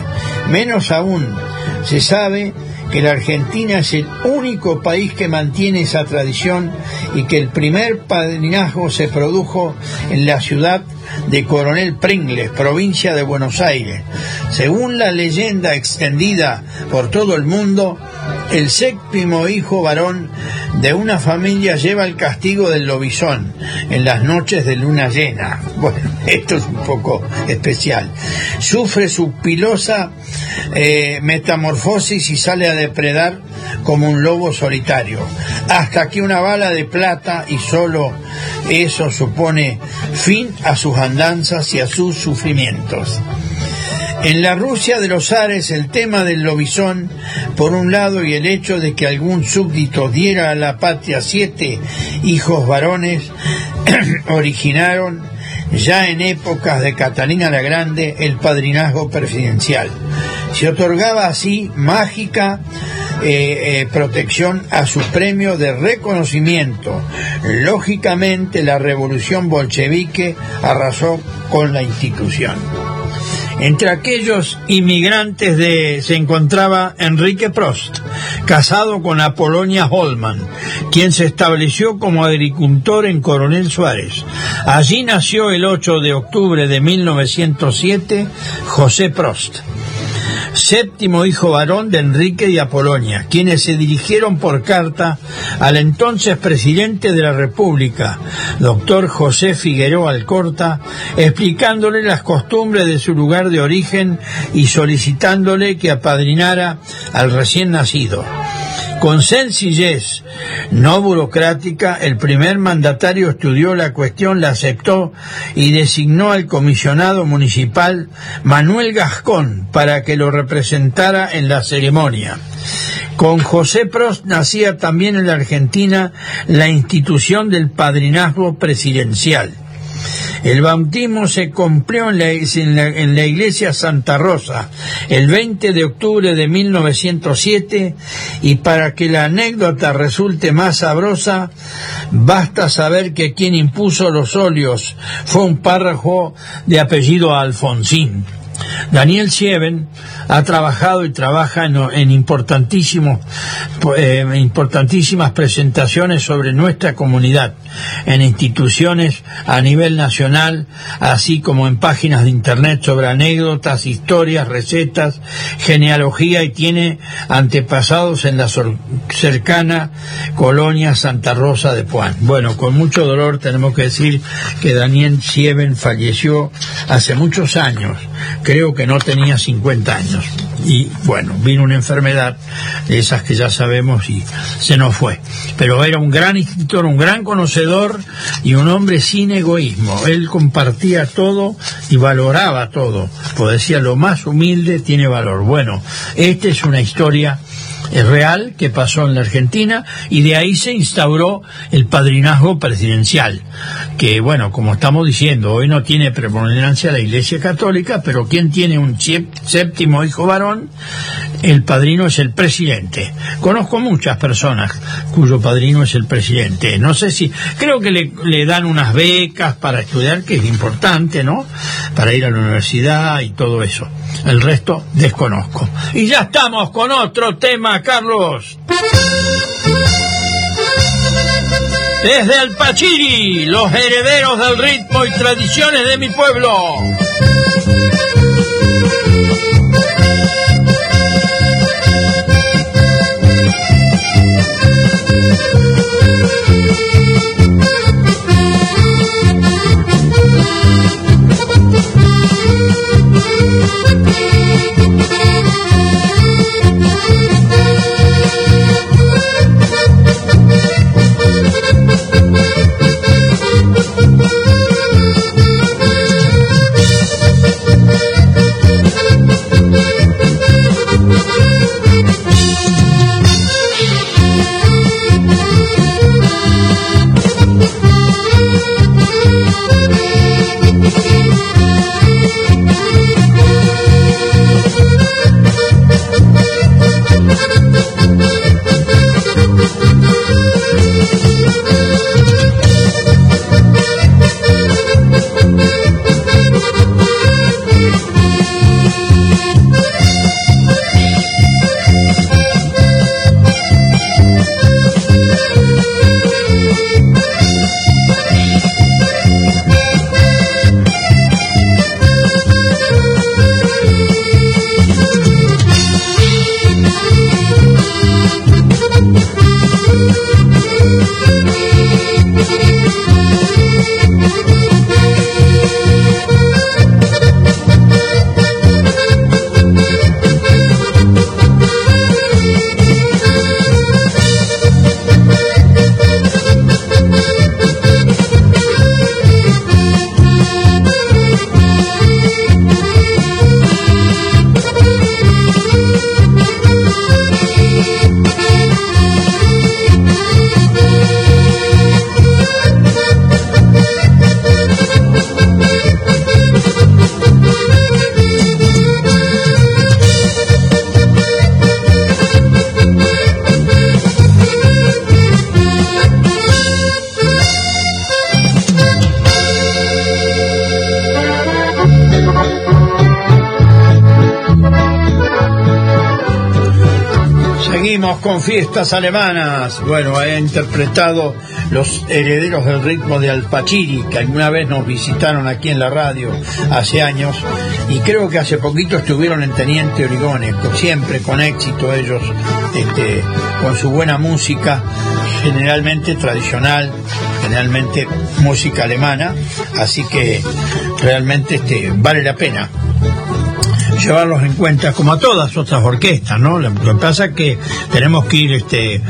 S2: Menos aún se sabe que la Argentina es el único país que mantiene esa tradición y que el primer padrinazgo se produjo en la ciudad de Coronel Pringles, provincia de Buenos Aires. Según la leyenda extendida por todo el mundo, el séptimo hijo varón de una familia lleva el castigo del lobizón en las noches de luna llena. [LAUGHS] Bueno, esto es un poco especial. Sufre su pilosa eh, metamorfosis y sale a depredar como un lobo solitario, hasta que una bala de plata y solo eso supone fin a sus andanzas y a sus sufrimientos. En la Rusia de los Ares el tema del lobizón, por un lado, y el hecho de que algún súbdito diera a la patria siete hijos varones, [CLEARS THROAT] originaron ya en épocas de Catalina la Grande el padrinazgo presidencial. Se otorgaba así mágica eh, eh, protección a su premio de reconocimiento. Lógicamente la revolución bolchevique arrasó con la institución. Entre aquellos inmigrantes de, se encontraba Enrique Prost, casado con Apolonia Holman, quien se estableció como agricultor en Coronel Suárez. Allí nació el 8 de octubre de 1907 José Prost séptimo hijo varón de Enrique y Apolonia, quienes se dirigieron por carta al entonces presidente de la República, doctor José Figueroa Alcorta, explicándole las costumbres de su lugar de origen y solicitándole que apadrinara al recién nacido. Con sencillez, no burocrática, el primer mandatario estudió la cuestión, la aceptó y designó al comisionado municipal Manuel Gascón para que lo representara en la ceremonia. Con José Prost nacía también en la Argentina la institución del padrinazgo presidencial. El bautismo se cumplió en la, iglesia Santa Rosa el 20 de octubre de 1907 y para que la anécdota resulte más sabrosa, basta saber que quien impuso los óleos fue un párroco de apellido Alfonsín. Daniel Sieven ha trabajado y trabaja en, importantísimos, eh, importantísimas presentaciones sobre nuestra comunidad, en instituciones a nivel nacional, así como en páginas de internet sobre anécdotas, historias, recetas, genealogía y tiene antepasados en la cercana colonia Santa Rosa de Puan. Bueno, con mucho dolor tenemos que decir que Daniel Sieven falleció hace muchos años creo que no tenía 50 años. Y bueno, vino una enfermedad, de esas que ya sabemos, y se nos fue. Pero era un gran escritor, un gran conocedor y un hombre sin egoísmo. Él compartía todo y valoraba todo. Pues decía, lo más humilde tiene valor. Bueno, esta es una historia real que pasó en la Argentina y de ahí se instauró el padrinazgo presidencial, que bueno, como estamos diciendo, hoy no tiene preponderancia la Iglesia Católica, pero quien tiene un séptimo hijo varón, el padrino es el presidente. Conozco muchas personas cuyo padrino es el presidente. No sé si, creo que le, le dan unas becas para estudiar, que es importante, ¿no? Para ir a la universidad y todo eso. El resto desconozco. Y ya estamos con otro tema, Carlos. Desde el Pachiri, los herederos del ritmo y tradiciones de mi pueblo. Con fiestas alemanas. Bueno, ha interpretado los herederos del ritmo de Alpachiri, que alguna vez nos visitaron aquí en la radio hace años. Y creo que hace poquito estuvieron en Teniente Origones, siempre con éxito ellos, este, con su buena música, generalmente tradicional, generalmente música alemana. Así que realmente este, vale la pena llevarlos en cuenta como a todas otras orquestas, ¿no? Lo que pasa es que tenemos que ir este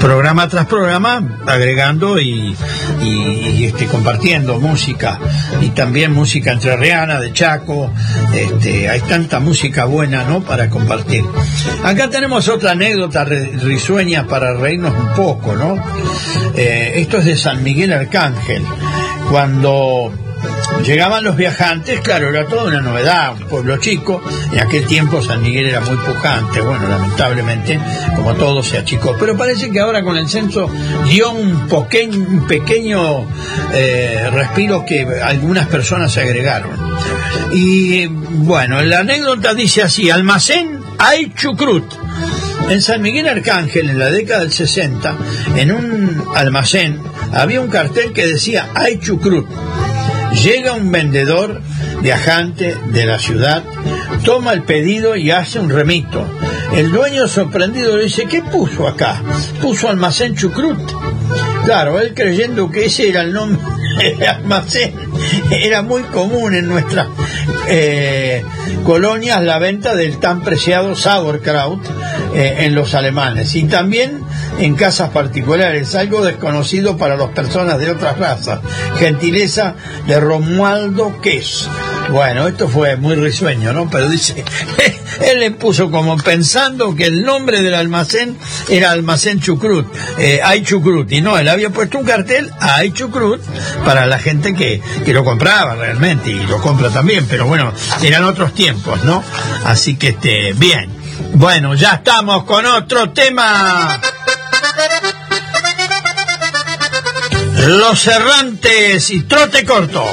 S2: programa tras programa agregando y, y- este compartiendo música y también música entrerriana de Chaco, este hay tanta música buena, ¿no? para compartir. Acá tenemos otra anécdota risueña para reírnos un poco, ¿no? Eh, esto es de San Miguel Arcángel, cuando Llegaban los viajantes, claro, era toda una novedad, un pueblo chico, en aquel tiempo San Miguel era muy pujante, bueno, lamentablemente, como todo se achicó, pero parece que ahora con el censo dio un, pequeño eh, respiro que algunas personas se agregaron. Y bueno, la anécdota dice así, almacén hay chucrut. En San Miguel Arcángel, en la década del 60, en un almacén había un cartel que decía hay chucrut. Llega un vendedor viajante de la ciudad, toma el pedido y hace un remito. El dueño sorprendido le dice, ¿qué puso acá? Puso almacén chucrut. Claro, él creyendo que ese era el nombre del [LAUGHS] almacén. era muy común en nuestras eh, colonias la venta del tan preciado sauerkraut eh, en los alemanes y también en casas particulares, algo desconocido para las personas de otras razas. Gentileza de Romualdo Ques. Bueno, esto fue muy risueño, ¿no? Pero dice, [LAUGHS] él le puso como pensando que el nombre del almacén era Almacén Chucrut, eh, hay Chucrut, y no, él había puesto un cartel, hay Chucrut, para la gente que, que lo compraba realmente, y lo compra también, pero bueno, eran otros tiempos, ¿no? Así que, este, bien. Bueno, ya estamos con otro tema. Los errantes y trote corto.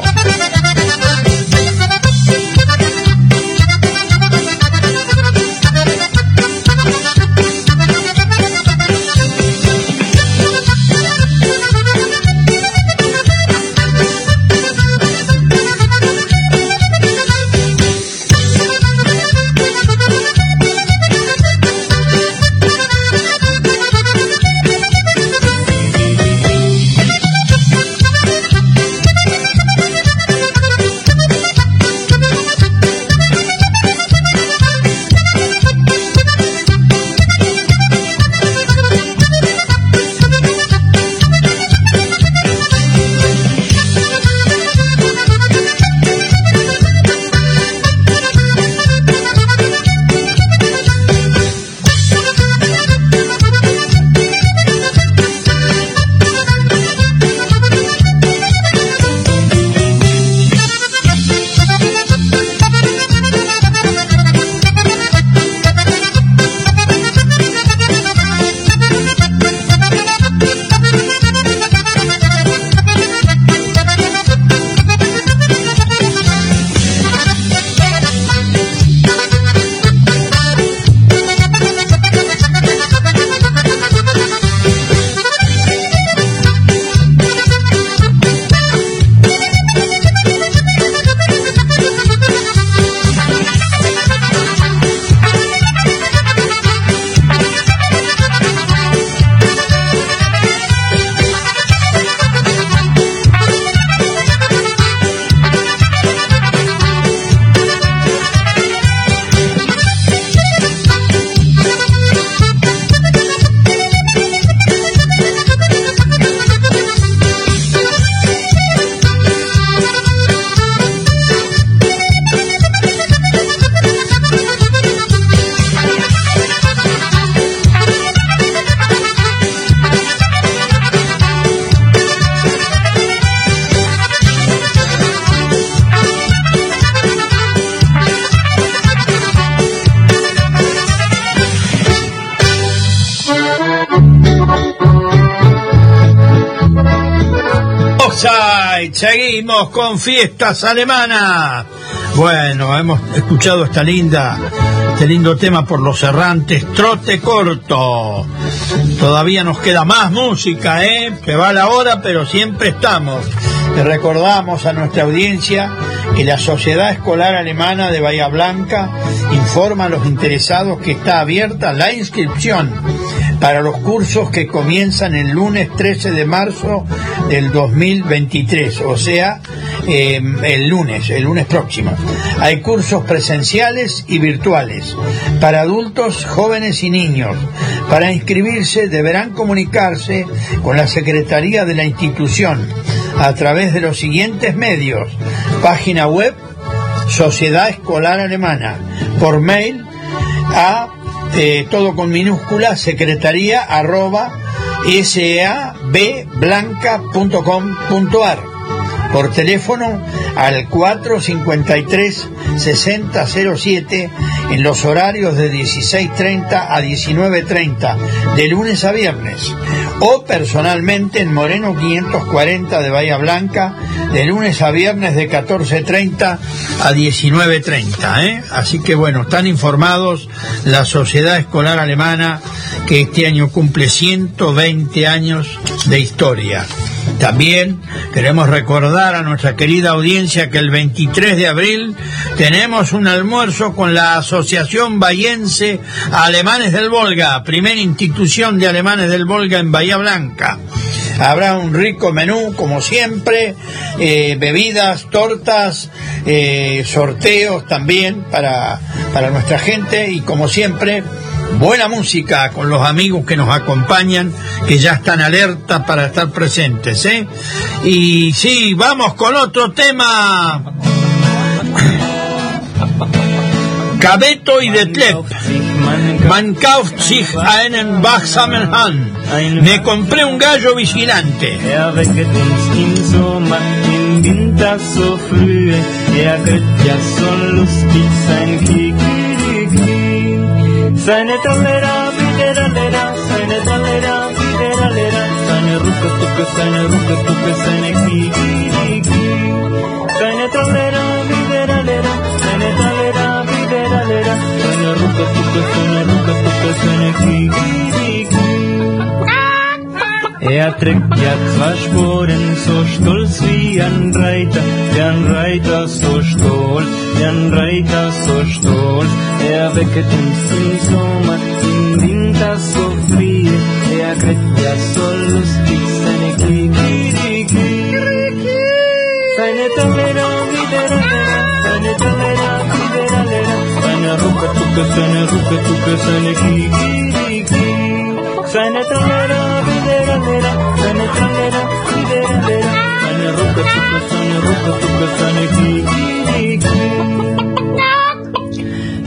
S2: Con fiestas alemanas. Bueno, hemos escuchado esta linda, este lindo tema por los errantes, trote corto. Todavía nos queda más música, ¿eh? Que va la hora, pero siempre estamos. Le recordamos a nuestra audiencia que la Sociedad Escolar Alemana de Bahía Blanca informa a los interesados que está abierta la inscripción para los cursos que comienzan el lunes 13 de marzo del 2023, o sea, eh, el lunes, el lunes próximo. Hay cursos presenciales y virtuales para adultos, jóvenes y niños. Para inscribirse deberán comunicarse con la Secretaría de la institución a través de los siguientes medios. Página web Sociedad Escolar Alemana. Por mail a eh, todo con minúscula secretaría arroba sablanca.com.ar por teléfono al 453-6007 en los horarios de 16.30 a 19.30 de lunes a viernes o personalmente en Moreno 540 de Bahía Blanca de lunes a viernes de 14.30 a 19.30. ¿eh? Así que bueno, están informados la Sociedad Escolar Alemana que este año cumple 120 años de historia. También queremos recordar a nuestra querida audiencia que el 23 de abril tenemos un almuerzo con la Asociación Bahiense Alemanes del Volga, primera institución de alemanes del Volga en Bahía Blanca. Habrá un rico menú, como siempre, eh, bebidas, tortas, eh, sorteos también para, para nuestra gente y como siempre, buena música con los amigos que nos acompañan, que ya están alerta para estar presentes. ¿eh? Y sí, vamos con otro tema. Cabeto y Detlef. Man kauft sich einen wachsamen. Me compré un gallo vigilante.
S11: Seine Talera, Wideralera, seine Talera, Wideralera. Seine Rucke, Tucke, seine Rucke, Tucke, seine Kikiriki. Seine Talera, Wideralera, seine Talera, Wideralera. Seine Rucke, Tucke, seine Rucke, Tucke, seine Kikiriki. Er trägt ja zwei Sporen, so stolz wie ein Reiter, wie ein Reiter so stolz, wie ein Reiter so stolz. Er wecket uns im Sommer, im Winter so frier, er kriegt ja so lustig seine Kikiriki. Seine Tamera, seine Tamera, seine Rucke, Tucke, seine Rucke, Tucke, seine Kikiriki. Seine Tamera, Wideralera, seine Tamera, Wideralera, seine Rucke, Tucke, seine Rucke, Tucke, seine Kikiriki.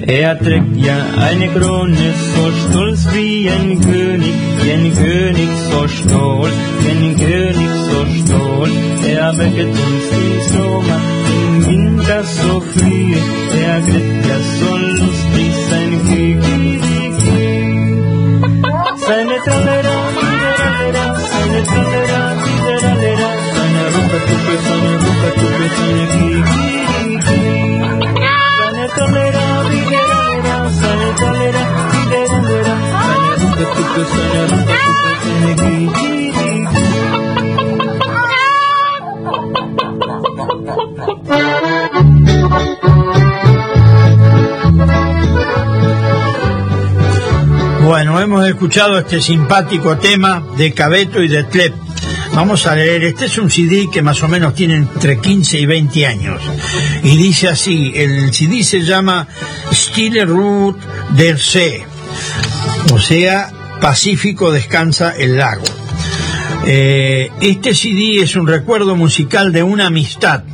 S11: Er trägt ja eine Krone so stolz wie ein König, wie ein König so stolz, wie ein König so stolz. Er wecket uns im Sommer, im Winter so früh, er kriegt ja so lustig sein Kikiriki. Seine Wideralera, seine Tralera,
S2: hemos escuchado este simpático tema de Cabeto y de Tlep. Vamos a leer, este es un CD que más o menos tiene entre 15 y 20 años. Y dice así, el CD se llama Stille Route der See, o sea, Pacífico descansa el lago. Eh, este CD es un recuerdo musical de una amistad.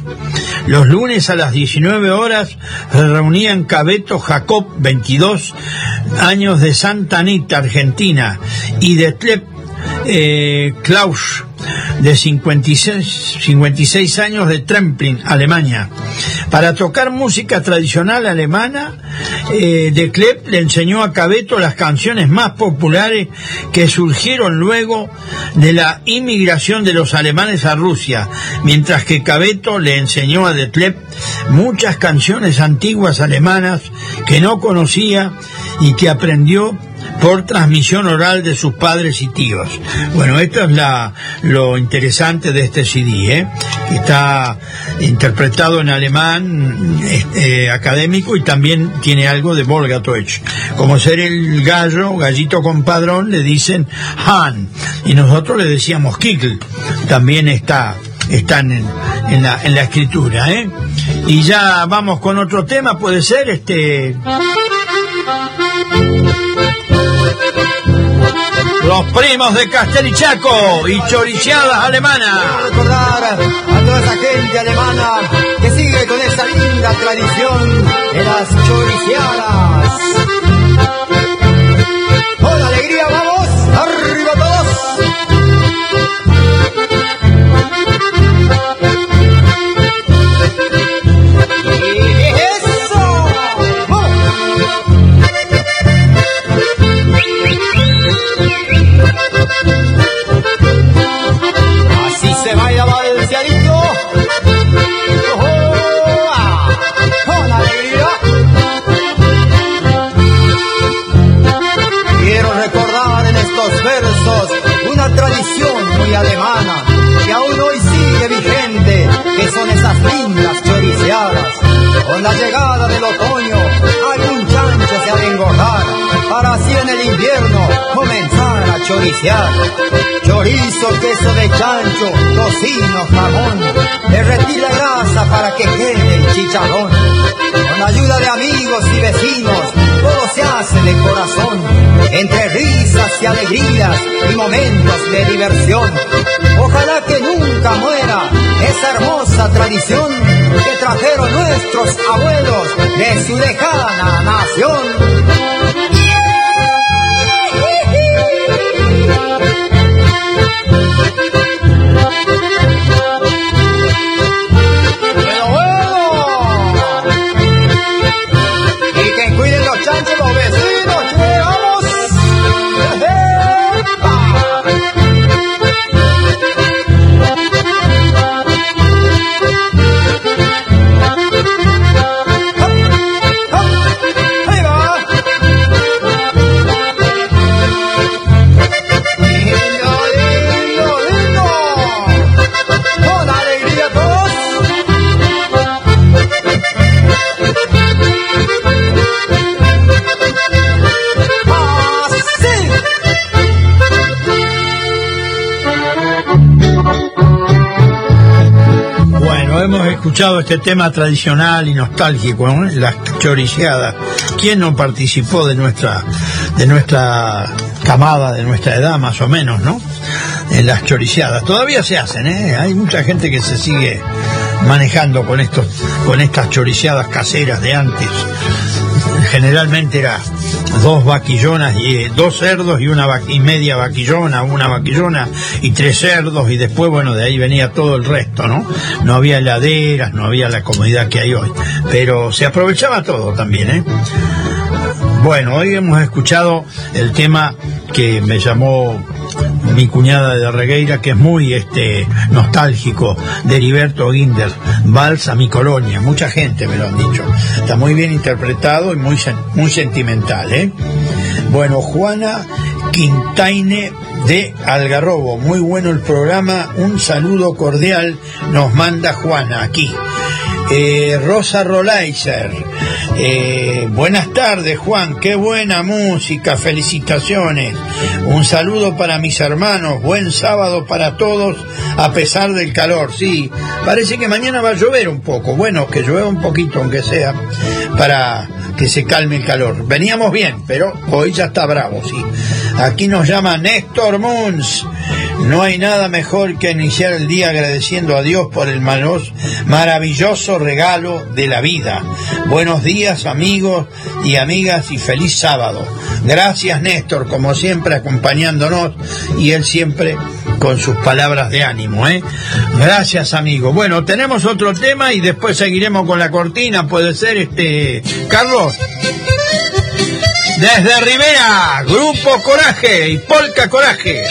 S2: Los lunes a las 19 horas se reunían Cabeto Jacob, 22 años de Santa Anita, Argentina, y de Tlep eh, Klaus, de 56, 56 años de Tremplin, Alemania. Para tocar música tradicional alemana, eh, de Klepp le enseñó a Cabeto las canciones más populares que surgieron luego de la inmigración de los alemanes a Rusia, mientras que Cabeto le enseñó a De Klepp muchas canciones antiguas alemanas que no conocía y que aprendió por transmisión oral de sus padres y tíos. Bueno, esto es la, lo interesante de este CD, ¿eh? está interpretado en alemán eh, académico y también tiene algo de Volga Deutsch. Como ser el gallo, gallito compadrón, le dicen Han, y nosotros le decíamos Kikl, también está están en, la, en la escritura, ¿eh? Y ya vamos con otro tema, puede ser este... Los primos de Castelichaco y choricheadas alemanas.
S7: recordar a toda esa gente alemana que sigue con esa linda tradición de las choriciadas. ¡Con alegría vamos! Con la llegada del otoño, algún chancho se ha de engordar para así en el
S10: invierno comenzar a choriciar. Chorizo, queso de chancho, tocino, jamón. Derretir la grasa para que quede el chicharrón. Con ayuda de amigos y vecinos, todo se hace de corazón. Entre risas y alegrías y momentos de diversión. Ojalá que nunca muera esa hermosa tradición que trajeron nuestros abuelos de su lejana nación.
S2: Este tema tradicional y nostálgico, ¿no? las choriceadas. ¿Quién no participó de nuestra, de nuestra camada, de nuestra edad más o menos, no? En las choriceadas. Todavía se hacen, ¿eh? Hay mucha gente que se sigue manejando con estos, con estas choriceadas caseras de antes. Generalmente era dos vaquillonas y eh, dos cerdos y una va- y media vaquillona, una vaquillona y tres cerdos y después bueno de ahí venía todo el resto, ¿no? No había heladeras, no había la comodidad que hay hoy, pero se aprovechaba todo también, ¿eh? Bueno, hoy hemos escuchado el tema que me llamó mi cuñada de Regueira, que es muy este nostálgico, de Heriberto Guinder, Vals a mi colonia. Mucha gente me lo han dicho. Está muy bien interpretado y muy, muy sentimental, ¿eh? Bueno, Juana Quintaine de Algarrobo, muy bueno el programa, un saludo cordial nos manda Juana aquí. Eh, Rosa Rolaiser, eh, buenas tardes Juan, qué buena música, felicitaciones. Un saludo para mis hermanos, buen sábado para todos, a pesar del calor. Sí, parece que mañana va a llover un poco, bueno, que llueva un poquito aunque sea, para que se calme el calor. Veníamos bien, pero hoy ya está bravo, sí. Aquí nos llama Néstor Muns. No hay nada mejor que iniciar el día agradeciendo a Dios por el maravilloso regalo de la vida. Buenos días amigos y amigas y feliz sábado. Gracias Néstor, como siempre acompañándonos y él siempre con sus palabras de ánimo. ¿eh? Gracias amigo. Bueno, tenemos otro tema y después seguiremos con la cortina. Puede ser este Carlos. Desde Rivera, Grupo Coraje y Polka Coraje.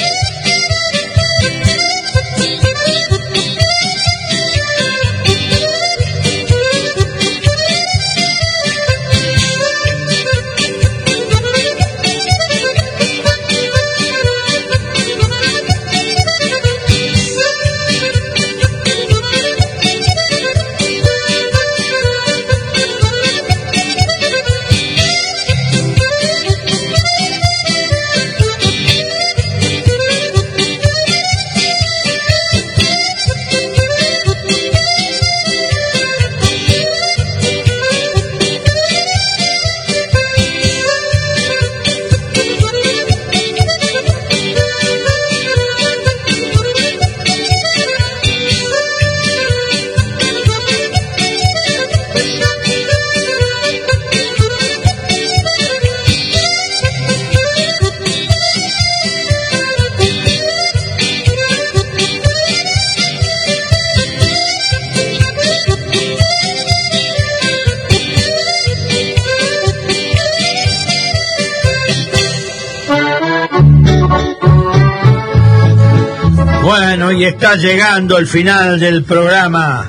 S2: Está llegando el final del programa.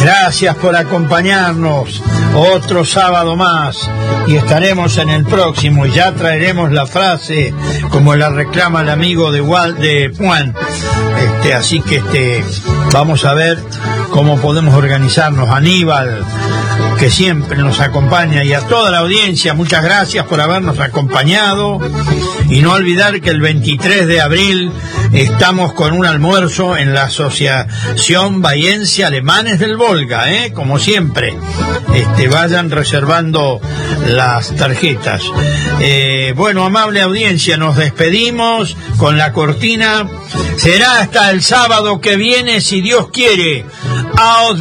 S2: Gracias por acompañarnos. Otro sábado más. Y estaremos en el próximo. Y ya traeremos la frase como la reclama el amigo de de Juan. Este, así que este, vamos a ver cómo podemos organizarnos. Aníbal, que siempre nos acompaña, y a toda la audiencia, muchas gracias por habernos acompañado. Y no olvidar que el 23 de abril estamos con un almuerzo en la Asociación Bahiense Alemanes del Volga, ¿eh? como siempre. Este, vayan reservando las tarjetas. Eh, bueno, amable audiencia, nos despedimos con la cortina. Será hasta el sábado que viene, si Dios quiere. Aus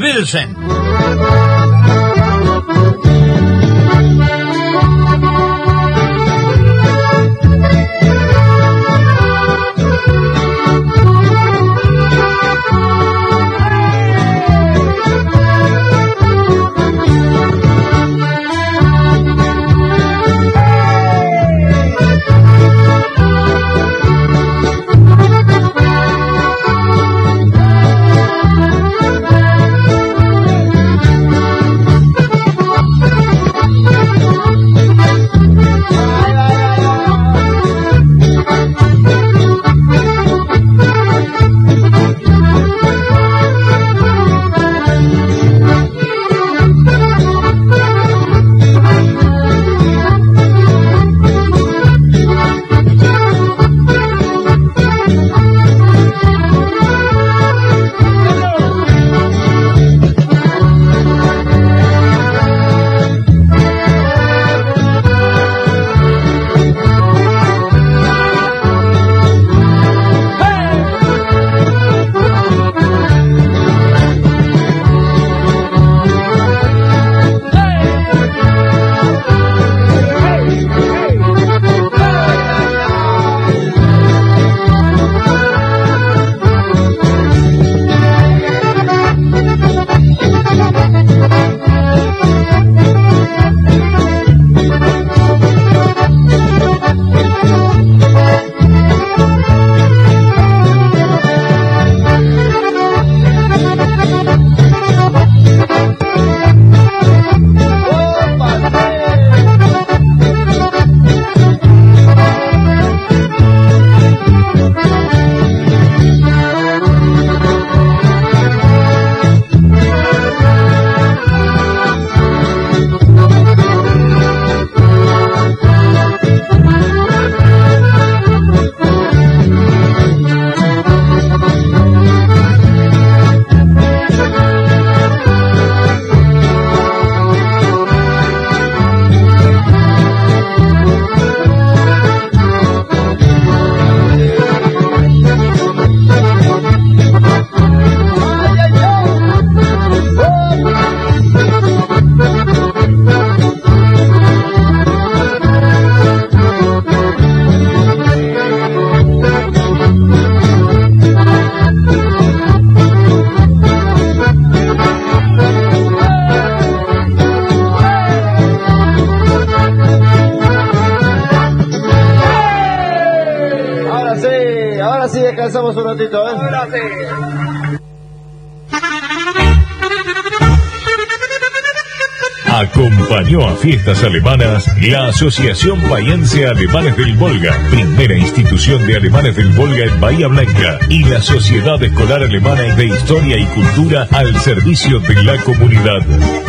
S1: fiestas alemanas la Asociación Bahiense Alemanes del Volga, primera institución de alemanes del Volga en Bahía Blanca, y la Sociedad Escolar Alemana de Historia y Cultura al servicio de la comunidad.